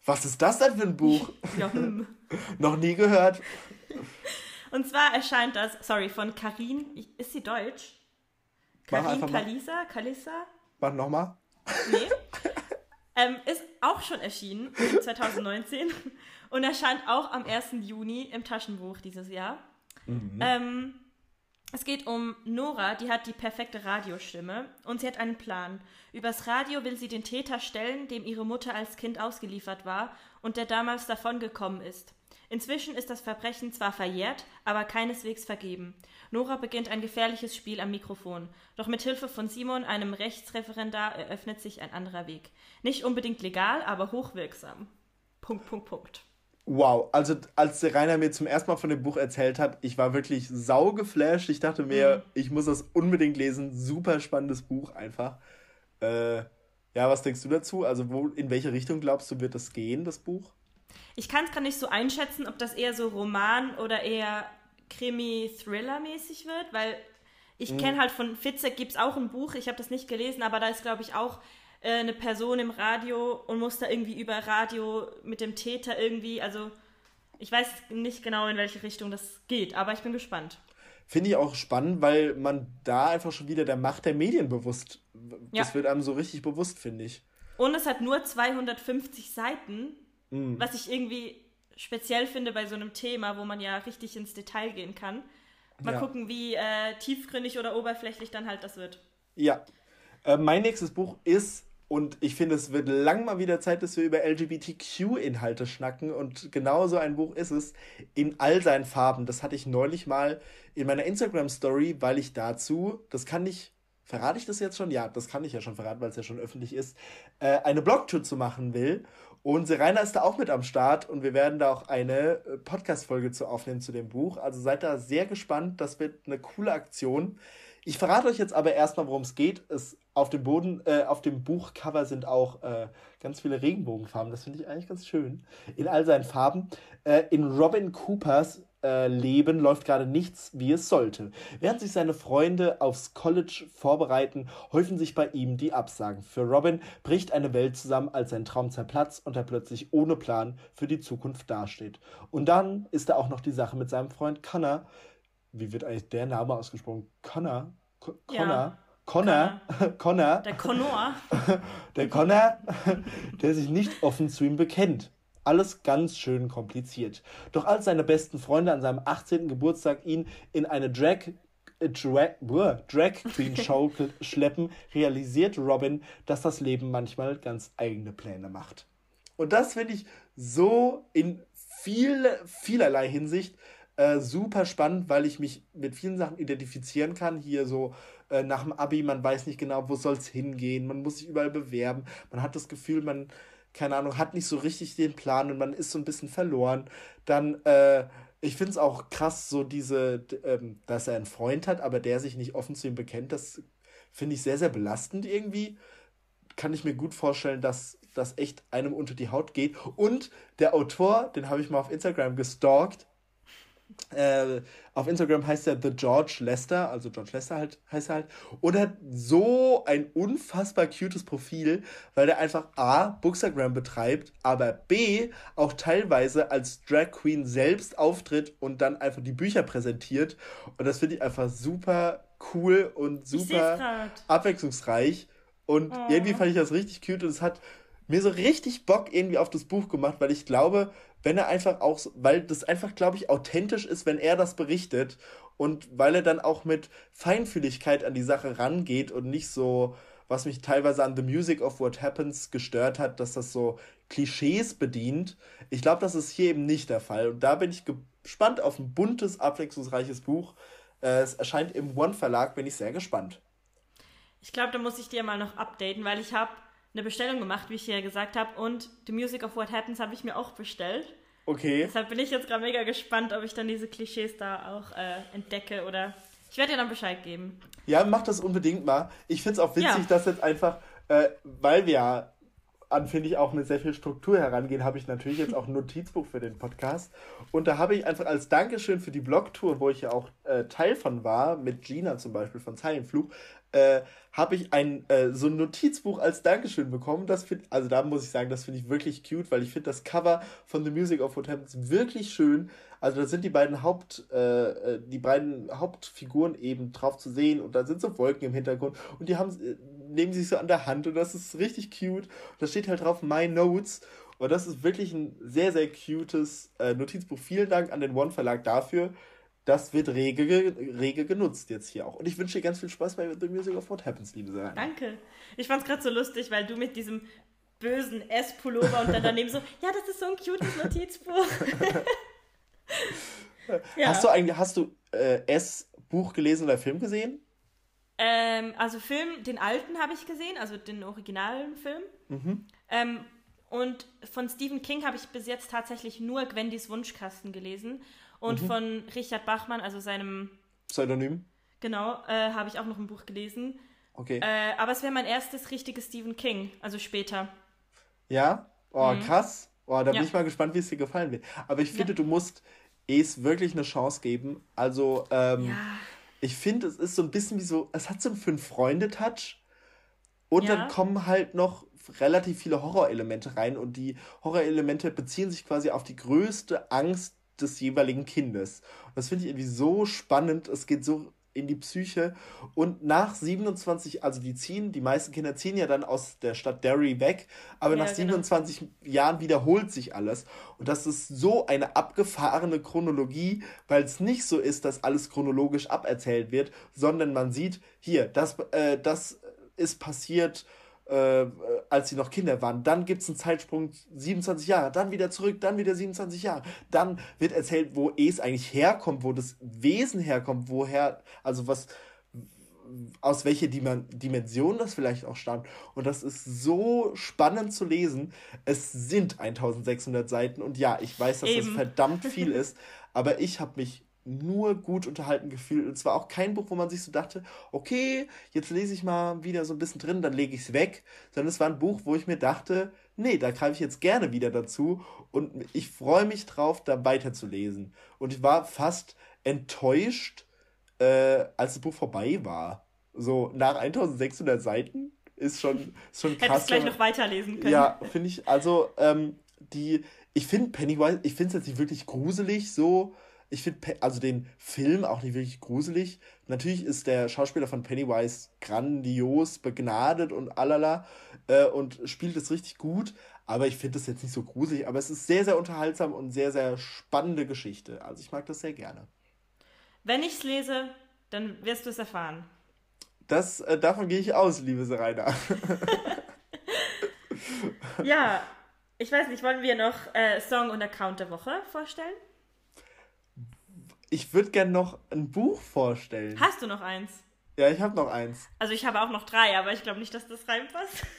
C: Was ist das denn für ein Buch?
A: Ja, hm.
C: Noch nie gehört.
A: Und zwar erscheint das, sorry, von Karin, ist sie deutsch? Karin. Kalisa, Kalissa?
C: Mach nochmal.
A: Nee. ähm, ist auch schon erschienen, 2019. Und erscheint auch am 1. Juni im Taschenbuch dieses Jahr. Ähm, es geht um Nora, die hat die perfekte Radiostimme und sie hat einen Plan. Übers Radio will sie den Täter stellen, dem ihre Mutter als Kind ausgeliefert war und der damals davongekommen ist. Inzwischen ist das Verbrechen zwar verjährt, aber keineswegs vergeben. Nora beginnt ein gefährliches Spiel am Mikrofon. Doch mit Hilfe von Simon, einem Rechtsreferendar, eröffnet sich ein anderer Weg. Nicht unbedingt legal, aber hochwirksam. Punkt, Punkt, Punkt.
C: Wow, also als der Rainer mir zum ersten Mal von dem Buch erzählt hat, ich war wirklich sau geflasht. Ich dachte mir, ich muss das unbedingt lesen. Super spannendes Buch einfach. Äh, ja, was denkst du dazu? Also wo, in welche Richtung glaubst du, wird das gehen, das Buch?
A: Ich kann es gar nicht so einschätzen, ob das eher so Roman oder eher Krimi-Thriller-mäßig wird, weil ich
C: Mhm.
A: kenne halt von Fitzek gibt es auch ein Buch, ich habe das nicht gelesen, aber da ist, glaube ich, auch äh, eine Person im Radio und muss da irgendwie über Radio mit dem Täter irgendwie, also ich weiß nicht genau, in welche Richtung das geht, aber ich bin gespannt.
C: Finde ich auch spannend, weil man da einfach schon wieder der Macht der Medien bewusst, das
A: Ja.
C: wird einem so richtig bewusst, finde ich.
A: Und es hat nur 250 Seiten,
C: Mhm.
A: was ich irgendwie speziell finde bei so einem Thema, wo man ja richtig ins Detail gehen kann. Mal
C: Ja.
A: gucken, wie äh, tiefgründig oder oberflächlich dann halt das wird.
C: Ja. Äh, mein nächstes Buch ist, und ich finde, es wird lang mal wieder Zeit, dass wir über LGBTQ-Inhalte schnacken. Und genau so ein Buch ist es, in all seinen Farben. Das hatte ich neulich mal in meiner Instagram-Story, weil ich dazu, das kann ich, verrate ich das jetzt schon? Ja, das kann ich ja schon verraten, weil es ja schon öffentlich ist, äh, eine Blogtour zu machen will. Und Serena ist da auch mit am Start und wir werden da auch eine äh, Podcast-Folge zu aufnehmen zu dem Buch. Also seid da sehr gespannt. Das wird eine coole Aktion. Ich verrate euch jetzt aber erstmal, worum es geht. Es, auf dem Boden, äh, auf dem Buchcover sind auch äh, ganz viele Regenbogenfarben. Das finde ich eigentlich ganz schön. In all seinen Farben. Äh, in Robin Coopers äh, Leben läuft gerade nichts, wie es sollte. Während sich seine Freunde aufs College vorbereiten, häufen sich bei ihm die Absagen. Für Robin bricht eine Welt zusammen, als sein Traum zerplatzt und er plötzlich ohne Plan für die Zukunft dasteht. Und dann ist da auch noch die Sache mit seinem Freund Connor. Wie wird eigentlich der Name ausgesprochen? Connor? Co-
A: Ja.
C: Connor? Connor?
A: Der Connor.
C: Der Connor, der sich nicht offen zu ihm bekennt. Alles ganz schön kompliziert. Doch als seine besten Freunde an seinem 18. Geburtstag ihn in eine Drag, äh, Drag, Drag Queen Show schleppen, realisiert Robin, dass das Leben manchmal ganz eigene Pläne macht. Und das finde ich so in viel, vielerlei Hinsicht Äh, super spannend, weil ich mich mit vielen Sachen identifizieren kann. Hier so äh, nach dem Abi, man weiß nicht genau, wo soll es hingehen, man muss sich überall bewerben, man hat das Gefühl, man, keine Ahnung, hat nicht so richtig den Plan und man ist so ein bisschen verloren. Dann, äh, ich finde es auch krass, so diese, ähm, dass er einen Freund hat, aber der sich nicht offen zu ihm bekennt, das finde ich sehr, sehr belastend irgendwie. Kann ich mir gut vorstellen, dass das echt einem unter die Haut geht. Und der Autor, den habe ich mal auf Instagram gestalkt, äh, auf Instagram heißt er The George Lester, also George Lester halt, heißt er halt, und hat so ein unfassbar cutes Profil, weil er einfach A, Bookstagram betreibt, aber B, auch teilweise als Drag Queen selbst auftritt und dann einfach die Bücher präsentiert. Und das finde ich einfach super cool und super abwechslungsreich. Und oh. irgendwie fand ich das richtig cute und es hat mir so richtig Bock irgendwie auf das Buch gemacht, weil ich glaube, wenn er einfach auch, weil das einfach, glaube ich, authentisch ist, wenn er das berichtet und weil er dann auch mit Feinfühligkeit an die Sache rangeht und nicht so, was mich teilweise an The Music of What Happens gestört hat, dass das so Klischees bedient. Ich glaube, das ist hier eben nicht der Fall. Und da bin ich gespannt auf ein buntes, abwechslungsreiches Buch. Äh, es erscheint im One Verlag, bin ich sehr gespannt.
A: Ich glaube, da muss ich dir mal noch updaten, weil ich habe eine Bestellung gemacht, wie ich ja gesagt habe. Und The Music of What Happens habe ich mir auch bestellt. Okay. Deshalb bin ich jetzt gerade mega gespannt, ob ich dann diese Klischees da auch äh, entdecke oder ich werde dir dann Bescheid geben.
C: Ja, mach das unbedingt mal. Ich finde es auch witzig, ja. dass jetzt einfach, äh, weil wir ja an, finde ich, auch mit sehr viel Struktur herangehen, habe ich natürlich jetzt auch ein Notizbuch für den Podcast. Und da habe ich einfach als Dankeschön für die Blogtour, wo ich ja auch äh, Teil von war, mit Gina zum Beispiel von Zeilenflug, äh, habe ich ein äh, so ein Notizbuch als Dankeschön bekommen. Das find, also da muss ich sagen, das finde ich wirklich cute, weil ich finde das Cover von The Music of What wirklich schön. Also da sind die beiden Haupt äh, äh, die beiden Hauptfiguren eben drauf zu sehen und da sind so Wolken im Hintergrund und die haben äh, nehmen sich so an der Hand und das ist richtig cute. Und da steht halt drauf My Notes und das ist wirklich ein sehr sehr cutes äh, Notizbuch. Vielen Dank an den One Verlag dafür das wird rege, rege genutzt jetzt hier auch. Und ich wünsche dir ganz viel Spaß bei The Music of What Happens, liebe Sarah.
A: Danke. Ich fand es gerade so lustig, weil du mit diesem bösen S-Pullover und dann daneben so, ja, das ist so ein cutes Notizbuch.
C: ja. Hast du eigentlich, hast du äh, S-Buch gelesen oder Film gesehen?
A: Ähm, also Film, den alten habe ich gesehen, also den originalen Film. Mhm. Ähm, und von Stephen King habe ich bis jetzt tatsächlich nur Gwendys Wunschkasten gelesen. Und mhm. von Richard Bachmann, also seinem
C: Pseudonym.
A: Genau, äh, habe ich auch noch ein Buch gelesen. Okay. Äh, aber es wäre mein erstes richtiges Stephen King, also später.
C: Ja? Oh, mhm. krass. Oh, da ja. bin ich mal gespannt, wie es dir gefallen wird. Aber ich finde, ja. du musst es wirklich eine Chance geben. Also, ähm, ja. Ich finde, es ist so ein bisschen wie so, es hat so einen Fünf-Freunde-Touch. Und dann kommen halt noch relativ viele Horrorelemente rein und die Horrorelemente beziehen sich quasi auf die größte Angst des jeweiligen Kindes. Und das finde ich irgendwie so spannend. Es geht so in die Psyche. Und nach 27, also die ziehen, die meisten Kinder ziehen ja dann aus der Stadt Derry weg, aber ja, nach 27 genau. Jahren wiederholt sich alles. Und das ist so eine abgefahrene Chronologie, weil es nicht so ist, dass alles chronologisch aberzählt wird, sondern man sieht, hier, das, äh, das ist passiert äh, als sie noch Kinder waren. Dann gibt es einen Zeitsprung 27 Jahre, dann wieder zurück, dann wieder 27 Jahre. Dann wird erzählt, wo es eigentlich herkommt, wo das Wesen herkommt, woher, also was, aus welcher Dimension das vielleicht auch stammt. Und das ist so spannend zu lesen. Es sind 1600 Seiten und ja, ich weiß, dass Eben. das verdammt viel ist, aber ich habe mich nur gut unterhalten gefühlt. Und zwar auch kein Buch, wo man sich so dachte, okay, jetzt lese ich mal wieder so ein bisschen drin, dann lege ich es weg. Sondern es war ein Buch, wo ich mir dachte, nee, da greife ich jetzt gerne wieder dazu. Und ich freue mich drauf, da weiterzulesen. Und ich war fast enttäuscht, äh, als das Buch vorbei war. So nach 1600 Seiten ist schon, ist schon krass. Hättest gleich noch weiterlesen können. Ja, finde ich, also, ähm, die, ich finde Pennywise, ich finde es jetzt nicht wirklich gruselig so, ich finde also den Film auch nicht wirklich gruselig. Natürlich ist der Schauspieler von Pennywise grandios, begnadet und alala äh, und spielt es richtig gut. Aber ich finde es jetzt nicht so gruselig. Aber es ist sehr, sehr unterhaltsam und sehr, sehr spannende Geschichte. Also ich mag das sehr gerne.
A: Wenn ich es lese, dann wirst du es erfahren.
C: Das, äh, davon gehe ich aus, liebe Serena.
A: ja, ich weiß nicht, wollen wir noch äh, Song und Account der Woche vorstellen?
C: Ich würde gerne noch ein Buch vorstellen.
A: Hast du noch eins?
C: Ja, ich habe noch eins.
A: Also ich habe auch noch drei, aber ich glaube nicht, dass das reinpasst.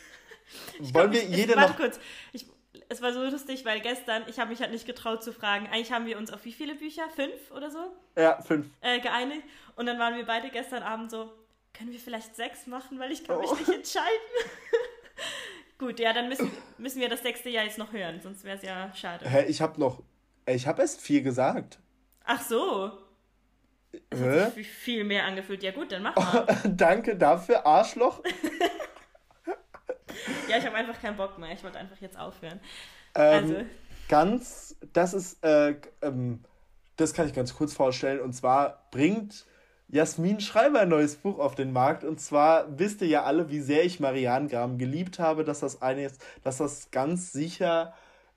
A: Ich
C: Wollen
A: glaub,
C: wir
A: ich,
C: jede
A: ich, warte
C: noch.
A: kurz. Ich, es war so lustig, weil gestern, ich habe mich halt nicht getraut zu fragen. Eigentlich haben wir uns auf wie viele Bücher? Fünf oder so?
C: Ja, fünf.
A: Äh, geeinigt. Und dann waren wir beide gestern Abend so, können wir vielleicht sechs machen, weil ich kann
C: Oh.
A: mich nicht entscheiden. Gut, ja, dann müssen, müssen wir das sechste Jahr jetzt noch hören, sonst wäre es ja schade.
C: Hä, ich habe noch. Ich habe erst vier gesagt.
A: Ach so. Das
C: Hä?
A: hat sich viel mehr angefühlt. Ja gut, dann mach mal.
C: Danke dafür, Arschloch.
A: Ja, ich habe einfach keinen Bock mehr. Ich wollte einfach jetzt aufhören.
C: Ähm,
A: Also.
C: Ganz, das ist, äh, ähm, das kann ich ganz kurz vorstellen. Und zwar bringt Jasmin Schreiber ein neues Buch auf den Markt. Und zwar wisst ihr ja alle, wie sehr ich Marianne Graham geliebt habe, dass das eines, dass das ganz sicher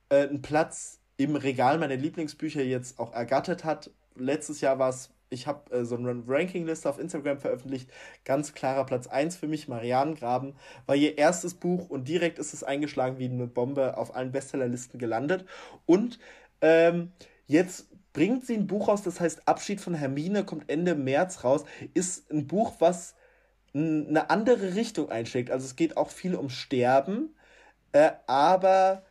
C: äh, einen Platz im Regal meiner Lieblingsbücher jetzt auch ergattert hat. Letztes Jahr war es, ich habe äh, so eine Rankingliste auf Instagram veröffentlicht. Ganz klarer Platz 1 für mich, Marianne Graben, war ihr erstes Buch und direkt ist es eingeschlagen wie eine Bombe auf allen Bestsellerlisten gelandet. Und ähm, jetzt bringt sie ein Buch raus, das heißt Abschied von Hermine, kommt Ende März raus. Ist ein Buch, was eine andere Richtung einschlägt. Also es geht auch viel um Sterben, äh, aber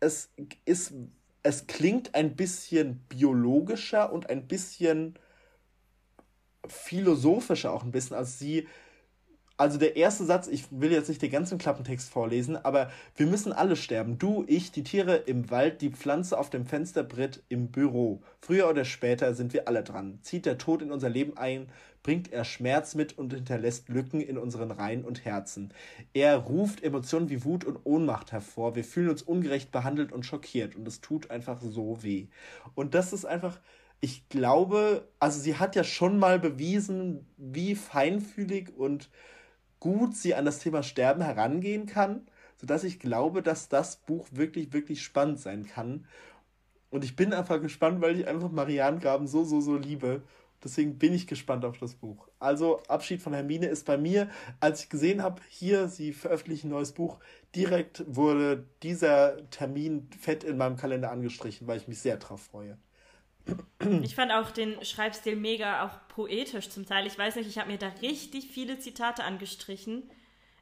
C: es ist, es klingt ein bisschen biologischer und ein bisschen philosophischer auch ein bisschen. Also sie, also der erste Satz, ich will jetzt nicht den ganzen Klappentext vorlesen, aber wir müssen alle sterben. Du, ich, die Tiere im Wald, die Pflanze auf dem Fensterbrett im Büro. Früher oder später sind wir alle dran. Zieht der Tod in unser Leben ein, bringt er Schmerz mit und hinterlässt Lücken in unseren Reihen und Herzen. Er ruft Emotionen wie Wut und Ohnmacht hervor. Wir fühlen uns ungerecht behandelt und schockiert und es tut einfach so weh. Und das ist einfach, ich glaube, also sie hat ja schon mal bewiesen, wie feinfühlig und gut sie an das Thema Sterben herangehen kann, sodass ich glaube, dass das Buch wirklich, wirklich spannend sein kann. Und ich bin einfach gespannt, weil ich einfach Marianne Graben so, so, so liebe. Deswegen bin ich gespannt auf das Buch. Also Abschied von Hermine ist bei mir, als ich gesehen habe, hier, sie veröffentlichen ein neues Buch, direkt wurde dieser Termin fett in meinem Kalender angestrichen, weil ich mich sehr drauf freue.
A: Ich fand auch den Schreibstil mega auch poetisch zum Teil. Ich weiß nicht, ich habe mir da richtig viele Zitate angestrichen.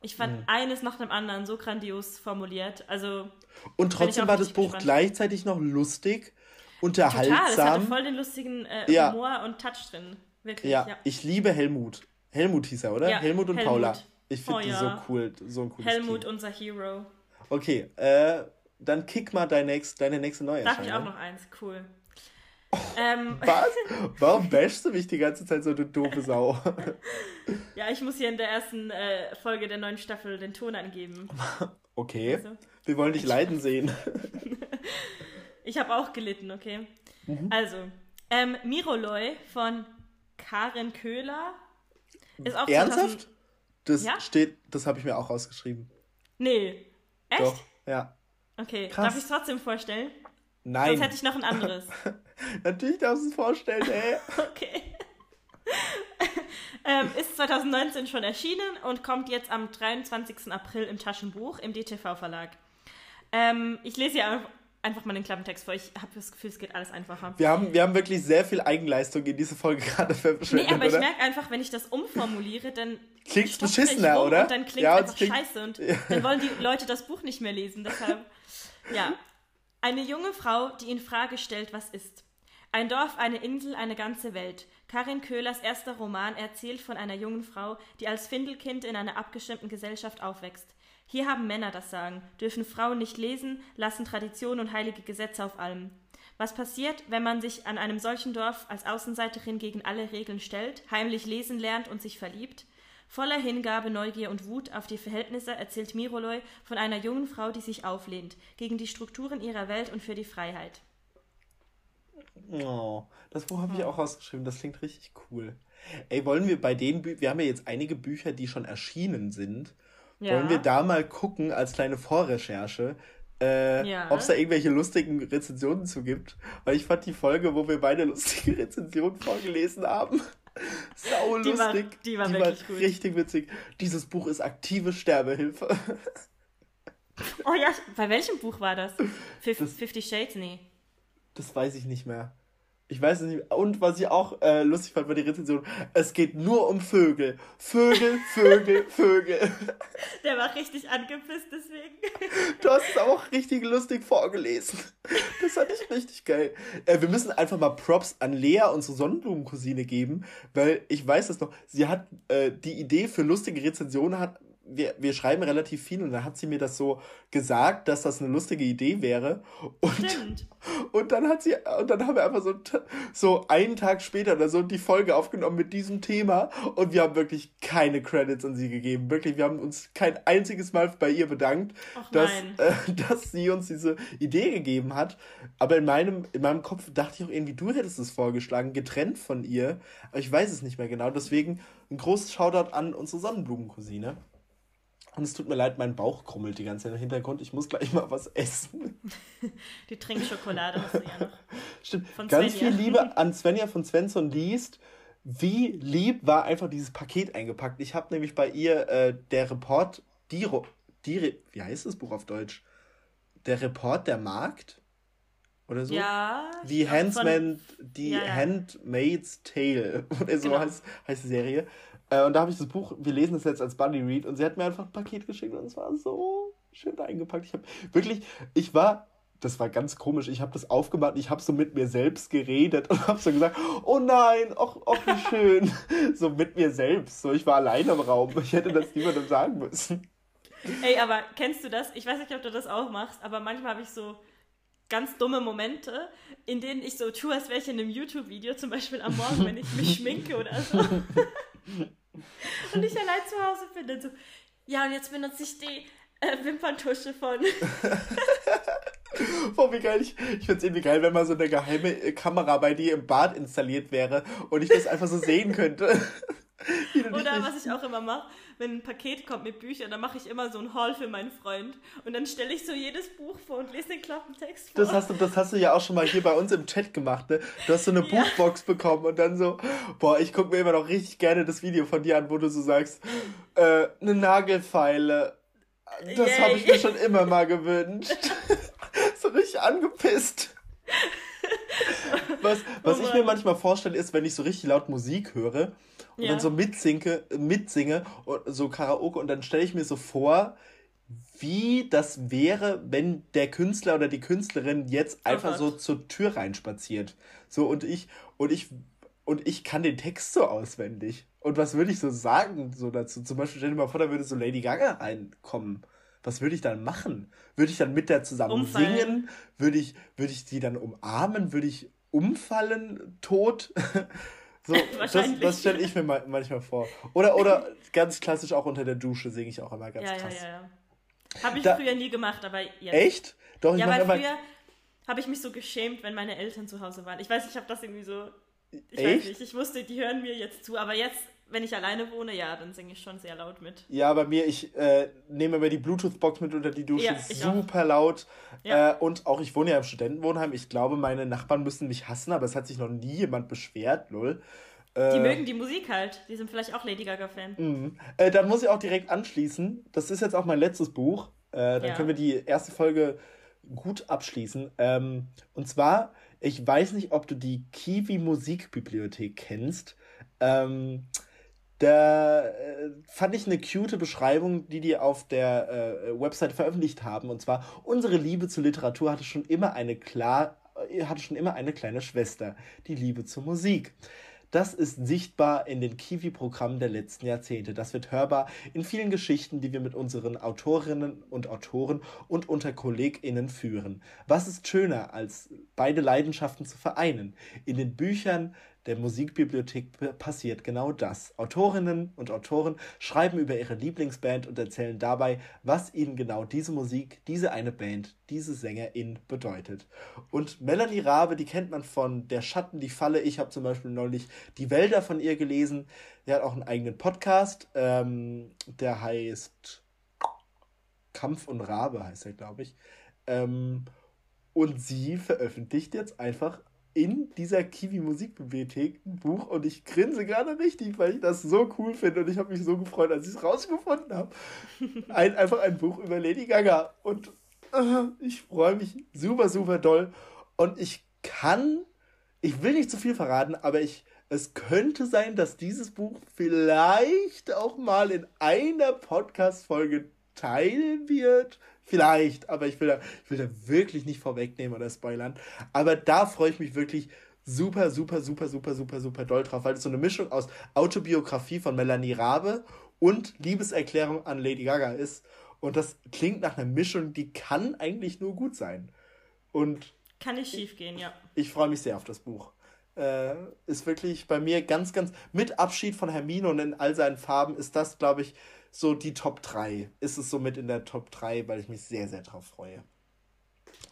A: Ich fand
C: Mhm.
A: eines nach dem anderen so grandios formuliert. Also
C: Und trotzdem war das Buch
A: gespannt.
C: gleichzeitig noch lustig,
A: total, es hatte
C: unterhaltsam.
A: voll den lustigen äh,
C: Ja.
A: Humor und Touch drin. Wirklich,
C: Ja,
A: ja.
C: ich liebe Helmut. Helmut hieß er, oder?
A: Ja,
C: Helmut und
A: Helmut.
C: Paula. Ich finde
A: Oh
C: die
A: ja.
C: so cool, so ein cooles
A: Helmut,
C: Team.
A: unser Hero.
C: Okay, äh, dann kick mal dein nächst, deine nächste
A: Darf ich auch noch eins? Cool. Ähm,
C: Was? Warum bashst du mich die ganze Zeit so, du doofe Sau?
A: ja, ich muss hier in der ersten äh, Folge der neuen Staffel den Ton angeben.
C: Okay,
A: Also,
C: wir wollen dich leiden sehen.
A: ich habe auch gelitten, okay?
C: Mhm.
A: Also, ähm, Miroloy von Karin Köhler ist auch
C: Ernsthaft?
A: 2000
C: Das
A: Ja?
C: steht, das habe ich mir auch rausgeschrieben.
A: Nee. Echt?
C: Doch, ja.
A: Okay,
C: Krass.
A: darf ich es trotzdem vorstellen? Sonst
C: Nein,
A: hätte ich noch ein anderes.
C: natürlich darfst du es vorstellen, ey.
A: Okay. ähm, ist 2019 schon erschienen und kommt jetzt am 23. April im Taschenbuch im DTV-Verlag. Ähm, ich lese hier einfach- mal den Klappentext vor. Ich habe das Gefühl, es geht alles einfacher.
C: Wir haben, wir haben wirklich sehr viel Eigenleistung in diese Folge gerade
A: Nee,
C: verschwendet,
A: aber ich
C: oder?
A: merke einfach, wenn ich das umformuliere, dann ich
C: beschissener, oder?
A: Und dann klingt
C: Ja,
A: einfach
C: klingt-
A: scheiße und dann wollen die Leute das Buch nicht mehr lesen. Deshalb, ja. Eine junge Frau, die in Frage stellt, was ist. Ein Dorf, eine Insel, eine ganze Welt. Karin Köhlers erster Roman erzählt von einer jungen Frau, die als Findelkind in einer abgestimmten Gesellschaft aufwächst. Hier haben Männer das Sagen, dürfen Frauen nicht lesen, lassen Tradition und heilige Gesetze auf allem. Was passiert, wenn man sich an einem solchen Dorf als Außenseiterin gegen alle Regeln stellt, heimlich lesen lernt und sich verliebt? Voller Hingabe, Neugier und Wut auf die Verhältnisse erzählt Miroloy von einer jungen Frau, die sich auflehnt, gegen die Strukturen ihrer Welt und für die Freiheit.
C: Oh, das Buch habe ich auch rausgeschrieben. Das klingt richtig cool. Ey, wollen wir bei den Büchern, wir haben ja jetzt einige Bücher, die schon erschienen sind.
A: Ja.
C: Wollen wir da mal gucken, als kleine Vorrecherche, äh,
A: Ja.
C: ob es da irgendwelche lustigen Rezensionen zu gibt? Weil ich fand die Folge, wo wir beide lustige Rezensionen vorgelesen haben, sau
A: Die war-
C: lustig.
A: die war wirklich gut.
C: richtig witzig. Dieses Buch ist aktive Sterbehilfe.
A: Oh ja, bei welchem Buch war das? Fif
C: Das-
A: Fifty Shades? Nee.
C: Das weiß ich nicht mehr. Ich weiß es nicht. Und was ich auch äh, lustig fand, war die Rezension. Es geht nur um Vögel. Vögel, Vögel, Vögel.
A: Der war richtig angepisst deswegen.
C: Du hast es auch richtig lustig vorgelesen. Das fand ich richtig geil. Äh, wir müssen einfach mal Props an Lea, unsere Sonnenblumencousine, geben, weil ich weiß das noch. Sie hat äh, die Idee für lustige Rezensionen hat wir, wir schreiben relativ viel und dann hat sie mir das so gesagt, dass das eine lustige Idee wäre. Und, Stimmt. und dann hat sie, und dann haben wir einfach so, so einen Tag später oder so die Folge aufgenommen mit diesem Thema und wir haben wirklich keine Credits an sie gegeben. Wirklich, wir haben uns kein einziges Mal bei ihr bedankt, dass, äh, dass sie uns diese Idee gegeben hat. Aber in meinem, in meinem Kopf dachte ich auch irgendwie, du hättest es vorgeschlagen, getrennt von ihr. Aber ich weiß es nicht mehr genau. Deswegen ein großes Shoutout an unsere Sonnenblumencousine. Und es tut mir leid, mein Bauch krummelt die ganze Zeit im Hintergrund. Ich muss gleich mal was essen.
A: Die Trinkschokolade hast du ja noch.
C: Stimmt. Von Ganz Svenja. viel Liebe an Svenja von Svensson liest. Wie lieb war einfach dieses Paket eingepackt. Ich habe nämlich bei ihr äh, der Report, die, die, wie heißt das Buch auf Deutsch? Der Report der Markt? Oder so? Ja. Die Handsman, die ja, ja. Handmaid's Tale. Oder so genau. heißt, heißt die Serie. Äh, und da habe ich das Buch, wir lesen es jetzt als Buddy Read und sie hat mir einfach ein Paket geschickt und es war so schön eingepackt. Ich habe wirklich, ich war, das war ganz komisch, ich habe das aufgemacht, ich habe so mit mir selbst geredet und habe so gesagt, oh nein, ach, ach wie schön. so mit mir selbst, so ich war allein im Raum, ich hätte das niemandem sagen müssen.
A: Ey, aber kennst du das? Ich weiß nicht, ob du das auch machst, aber manchmal habe ich so ganz dumme Momente, in denen ich so tue, als wäre ich in einem YouTube-Video, zum Beispiel am Morgen, wenn ich mich schminke oder so. und ich allein zu Hause bin. Und so, ja, und jetzt benutze ich die äh, Wimperntusche von.
C: Boah, wie geil. Ich, ich finde es irgendwie geil, wenn mal so eine geheime Kamera bei dir im Bad installiert wäre und ich das einfach so sehen könnte.
A: Oder was ich auch immer mache, wenn ein Paket kommt mit Büchern, dann mache ich immer so ein Haul für meinen Freund. Und dann stelle ich so jedes Buch vor und lese den Klappentext
C: vor. Das hast, du, das hast du ja auch schon mal hier bei uns im Chat gemacht, ne? Du hast so eine ja. Buchbox bekommen und dann so, boah, ich gucke mir immer noch richtig gerne das Video von dir an, wo du so sagst, äh, eine Nagelfeile. Das habe ich mir schon immer mal gewünscht. so richtig angepisst. Was, was oh ich mir manchmal vorstelle, ist, wenn ich so richtig laut Musik höre und ja. dann so mitsinge, mitsinge so Karaoke und dann stelle ich mir so vor, wie das wäre, wenn der Künstler oder die Künstlerin jetzt oh einfach oh so zur Tür reinspaziert. So und ich und ich und ich kann den Text so auswendig. Und was würde ich so sagen so dazu? Zum Beispiel stell dir mal vor, da würde so Lady Gaga reinkommen. Was würde ich dann machen? Würde ich dann mit der zusammen Umfallen. singen? Würde ich, würde ich die dann umarmen? Würde ich umfallen, tot? So, das, das stelle ich mir manchmal vor. Oder, oder ganz klassisch auch unter der Dusche singe ich auch immer ganz ja, krass. Ja, ja,
A: ja. Habe ich da, früher nie gemacht, aber jetzt.
C: Echt?
A: Doch, ich ja, weil früher habe ich mich so geschämt, wenn meine Eltern zu Hause waren. Ich weiß, ich habe das irgendwie so. Ich Echt? weiß nicht, ich wusste, die hören mir jetzt zu, aber jetzt, wenn ich alleine wohne, ja, dann singe ich schon sehr laut mit.
C: Ja, bei mir, ich äh, nehme immer die Bluetooth-Box mit unter die Dusche, ja, super auch. laut. Ja. Äh, und auch ich wohne ja im Studentenwohnheim. Ich glaube, meine Nachbarn müssen mich hassen, aber es hat sich noch nie jemand beschwert, lol.
A: Äh, die mögen die Musik halt. Die sind vielleicht auch Lady Gaga-Fan.
C: Mhm. Äh, dann muss ich auch direkt anschließen. Das ist jetzt auch mein letztes Buch. Äh, dann ja. können wir die erste Folge gut abschließen. Ähm, und zwar, ich weiß nicht, ob du die Kiwi Musikbibliothek kennst. Ähm, da äh, fand ich eine cute Beschreibung, die die auf der äh, Website veröffentlicht haben. Und zwar, unsere Liebe zur Literatur hatte schon immer eine klar, äh, hatte schon immer eine kleine Schwester, die Liebe zur Musik. Das ist sichtbar in den Kiwi-Programmen der letzten Jahrzehnte. Das wird hörbar in vielen Geschichten, die wir mit unseren Autorinnen und Autoren und unter KollegInnen führen. Was ist schöner, als beide Leidenschaften zu vereinen? In den Büchern der Musikbibliothek passiert genau das. Autorinnen und Autoren schreiben über ihre Lieblingsband und erzählen dabei, was ihnen genau diese Musik, diese eine Band, diese Sängerin bedeutet. Und Melanie Rabe, die kennt man von Der Schatten, die Falle. Ich habe zum Beispiel neulich die Wälder von ihr gelesen. Sie hat auch einen eigenen Podcast, ähm, der heißt Kampf und Rabe, heißt er, glaube ich. Ähm, und sie veröffentlicht jetzt einfach in dieser Kiwi Musikbibliothek ein Buch und ich grinse gerade richtig, weil ich das so cool finde und ich habe mich so gefreut, als ich es rausgefunden habe. Ein, einfach ein Buch über Lady Gaga und äh, ich freue mich super, super doll und ich kann ich will nicht zu viel verraten, aber ich, es könnte sein, dass dieses Buch vielleicht auch mal in einer Podcast-Folge teilen wird. Vielleicht, aber ich will, da, ich will da wirklich nicht vorwegnehmen oder spoilern. Aber da freue ich mich wirklich super, super, super, super, super, super doll drauf, weil es so eine Mischung aus Autobiografie von Melanie Rabe und Liebeserklärung an Lady Gaga ist. Und das klingt nach einer Mischung, die kann eigentlich nur gut sein. Und
A: kann nicht schief gehen, ja.
C: Ich freue mich sehr auf das Buch. Äh, ist wirklich bei mir ganz, ganz, mit Abschied von Hermine und in all seinen Farben ist das, glaube ich, so die Top 3. Ist es so mit in der Top 3, weil ich mich sehr, sehr drauf freue.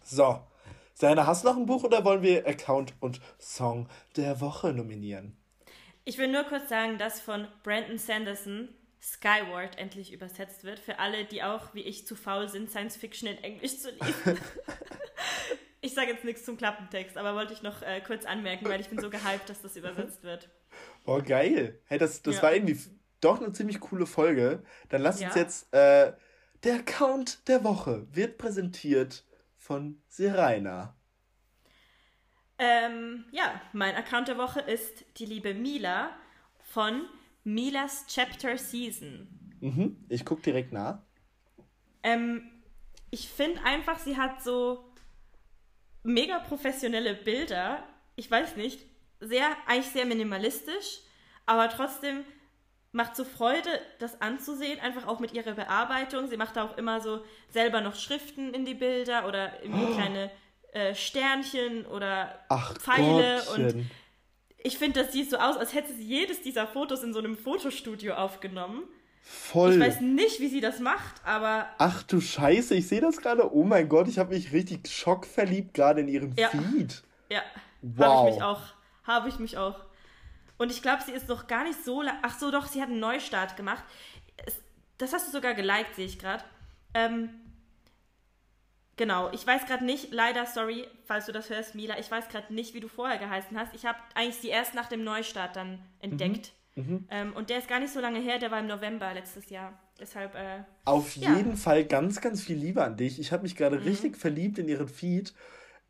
C: So. Seine, hast du noch ein Buch oder wollen wir Account und Song der Woche nominieren?
A: Ich will nur kurz sagen, dass von Brandon Sanderson Skyward endlich übersetzt wird. Für alle, die auch, wie ich, zu faul sind, Science Fiction in Englisch zu lesen. ich sage jetzt nichts zum Klappentext, aber wollte ich noch äh, kurz anmerken, weil ich bin so gehypt, dass das übersetzt wird.
C: Oh, geil. Hey, das, das ja. war irgendwie doch eine ziemlich coole Folge. Dann lass ja. uns jetzt. Äh, der Account der Woche wird präsentiert von Seraina.
A: Ähm, ja, mein Account der Woche ist die liebe Mila von Milas Chapter Season.
C: Mhm, ich gucke direkt nach.
A: Ähm, ich finde einfach, sie hat so mega professionelle Bilder. Ich weiß nicht, sehr, eigentlich sehr minimalistisch, aber trotzdem macht so Freude, das anzusehen, einfach auch mit ihrer Bearbeitung. Sie macht da auch immer so selber noch Schriften in die Bilder oder irgendwie oh. kleine äh, Sternchen oder Ach Pfeile Gottchen. und ich finde, das sieht so aus, als hätte sie jedes dieser Fotos in so einem Fotostudio aufgenommen. Voll. Ich weiß nicht, wie sie das macht, aber.
C: Ach du Scheiße, ich sehe das gerade. Oh mein Gott, ich habe mich richtig schockverliebt gerade in ihrem
A: ja.
C: Feed.
A: Ja. Wow. Habe ich mich auch. Habe ich mich auch. Und ich glaube, sie ist noch gar nicht so. Ach so, doch, sie hat einen Neustart gemacht. Das hast du sogar geliked, sehe ich gerade. Ähm, genau, ich weiß gerade nicht, leider, sorry, falls du das hörst, Mila, ich weiß gerade nicht, wie du vorher geheißen hast. Ich habe eigentlich sie erst nach dem Neustart dann entdeckt. Mhm. Mhm. Ähm, und der ist gar nicht so lange her, der war im November letztes Jahr. Deshalb. Äh,
C: Auf ja. jeden Fall ganz, ganz viel Liebe an dich. Ich habe mich gerade mhm. richtig verliebt in ihren Feed.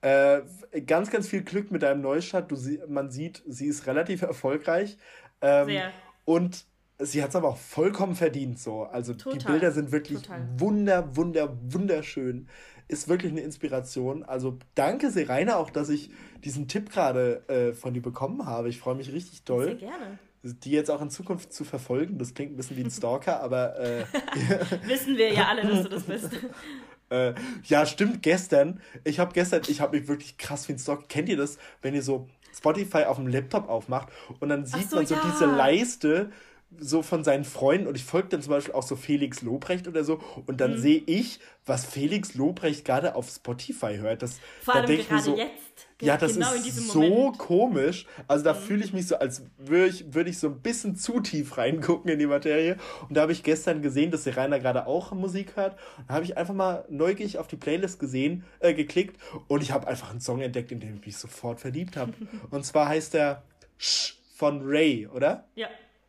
C: Äh, ganz, ganz viel Glück mit deinem Neustart. Du, man sieht, sie ist relativ erfolgreich. Ähm, Sehr. Und sie hat es aber auch vollkommen verdient so. Also Total. die Bilder sind wirklich Total. wunder, wunder, wunderschön. Ist wirklich eine Inspiration. Also danke Serena auch, dass ich diesen Tipp gerade äh, von dir bekommen habe. Ich freue mich richtig doll. Sehr gerne. Die jetzt auch in Zukunft zu verfolgen, das klingt ein bisschen wie ein Stalker, aber äh,
A: wissen wir ja alle, dass du das bist.
C: Äh, ja, stimmt, gestern. Ich habe gestern, ich habe mich wirklich krass wie ein Stock. Kennt ihr das, wenn ihr so Spotify auf dem Laptop aufmacht und dann sieht so, man so ja. diese Leiste so von seinen Freunden und ich folge dann zum Beispiel auch so Felix Lobrecht oder so und dann mhm. sehe ich, was Felix Lobrecht gerade auf Spotify hört. Das, Vor allem da gerade so, jetzt. Ja, das genau ist so Moment. komisch. Also da mhm. fühle ich mich so, als würde ich, würd ich so ein bisschen zu tief reingucken in die Materie. Und da habe ich gestern gesehen, dass der Rainer gerade auch Musik hört. Und da habe ich einfach mal neugierig auf die Playlist gesehen, äh, geklickt und ich habe einfach einen Song entdeckt, in den ich mich sofort verliebt habe. und zwar heißt der Sh von Ray, oder?
A: Ja.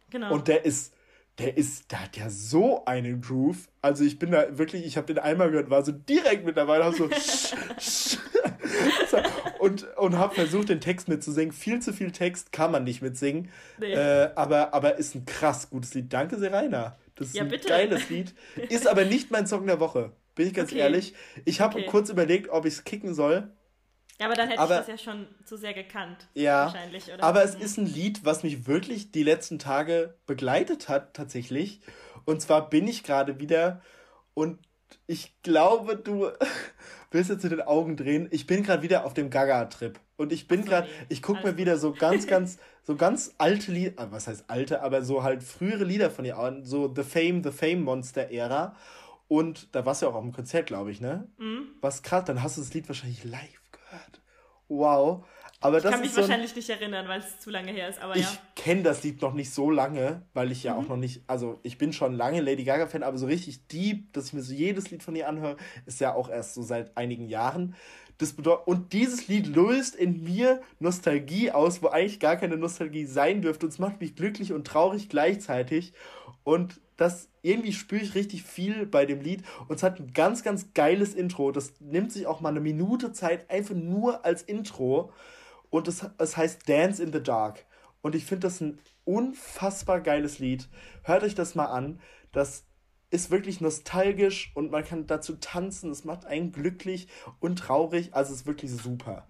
A: Genau.
C: Und der ist, der ist, der hat ja so einen Groove. Also ich bin da wirklich, ich habe den einmal gehört, war so direkt mit dabei, hab so und und habe versucht, den Text mitzusingen. Viel zu viel Text kann man nicht mitsingen. Nee. Äh, aber, aber ist ein krass gutes Lied. Danke, Serena. Das ist ja, ein bitte. geiles Lied. Ist aber nicht mein Song der Woche. Bin ich ganz okay. ehrlich. Ich habe okay. kurz überlegt, ob ich es kicken soll.
A: Ja, aber dann hätte aber, ich das ja schon zu sehr gekannt.
C: Ja, wahrscheinlich, oder? aber es ist ein Lied, was mich wirklich die letzten Tage begleitet hat, tatsächlich. Und zwar bin ich gerade wieder und ich glaube, du willst jetzt zu den Augen drehen. Ich bin gerade wieder auf dem Gaga-Trip. Und ich bin gerade, ich gucke mir wieder so ganz, ganz, so ganz alte Lieder, ah, was heißt alte, aber so halt frühere Lieder von ihr an, so The Fame, The Fame Monster Ära. Und da warst du ja auch auf dem Konzert, glaube ich, ne? Mhm. Was krass, dann hast du das Lied wahrscheinlich live gehört. Wow. Aber
A: ich kann mich so wahrscheinlich nicht erinnern, weil es zu lange her ist, aber
C: ich
A: ja.
C: Ich kenne das Lied noch nicht so lange, weil ich ja mhm. auch noch nicht, also ich bin schon lange Lady Gaga-Fan, aber so richtig deep, dass ich mir so jedes Lied von ihr anhöre, ist ja auch erst so seit einigen Jahren. Das bedeutet, und dieses Lied löst in mir Nostalgie aus, wo eigentlich gar keine Nostalgie sein dürfte. Und es macht mich glücklich und traurig gleichzeitig. Und das irgendwie spüre ich richtig viel bei dem Lied und es hat ein ganz, ganz geiles Intro. Das nimmt sich auch mal eine Minute Zeit, einfach nur als Intro. und es, es heißt Dance in the Dark. Und ich finde das ein unfassbar geiles Lied. Hört euch das mal an. Das ist wirklich nostalgisch und man kann dazu tanzen. Es macht einen glücklich und traurig. Also es ist wirklich super.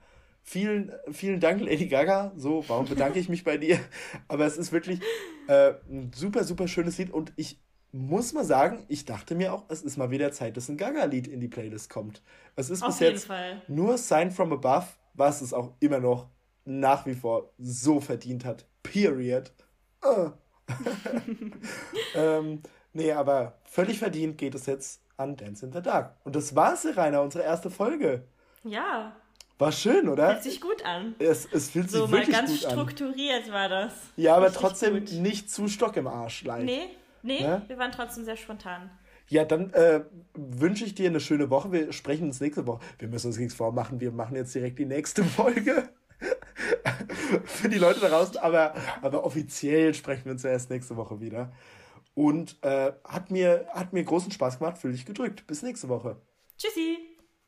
C: Vielen, vielen Dank, Lady Gaga. So, warum bedanke ich mich bei dir? Aber es ist wirklich äh, ein super, super schönes Lied und ich muss mal sagen, ich dachte mir auch, es ist mal wieder Zeit, dass ein Gaga-Lied in die Playlist kommt. Es ist Auf bis jetzt Fall. nur Sign from Above, was es auch immer noch nach wie vor so verdient hat. Period. Uh. ähm, nee, aber völlig verdient geht es jetzt an Dance in the Dark. Und das war's, Rainer, unsere erste Folge. Ja. War schön, oder?
A: Fühlt sich gut an.
C: Es, es fühlt
A: so, sich wirklich gut an. So mal ganz strukturiert war das.
C: Ja, aber Richtig trotzdem gut. nicht zu Stock im Arsch. Like.
A: Nee, Nee, ja? wir waren trotzdem sehr spontan.
C: Ja, dann äh, wünsche ich dir eine schöne Woche. Wir sprechen uns nächste Woche. Wir müssen uns nichts vormachen. Wir machen jetzt direkt die nächste Folge. Für die Leute da draußen. Aber, aber offiziell sprechen wir uns ja erst nächste Woche wieder. Und äh, hat, mir, hat mir großen Spaß gemacht. Fühl dich gedrückt. Bis nächste Woche.
A: Tschüssi.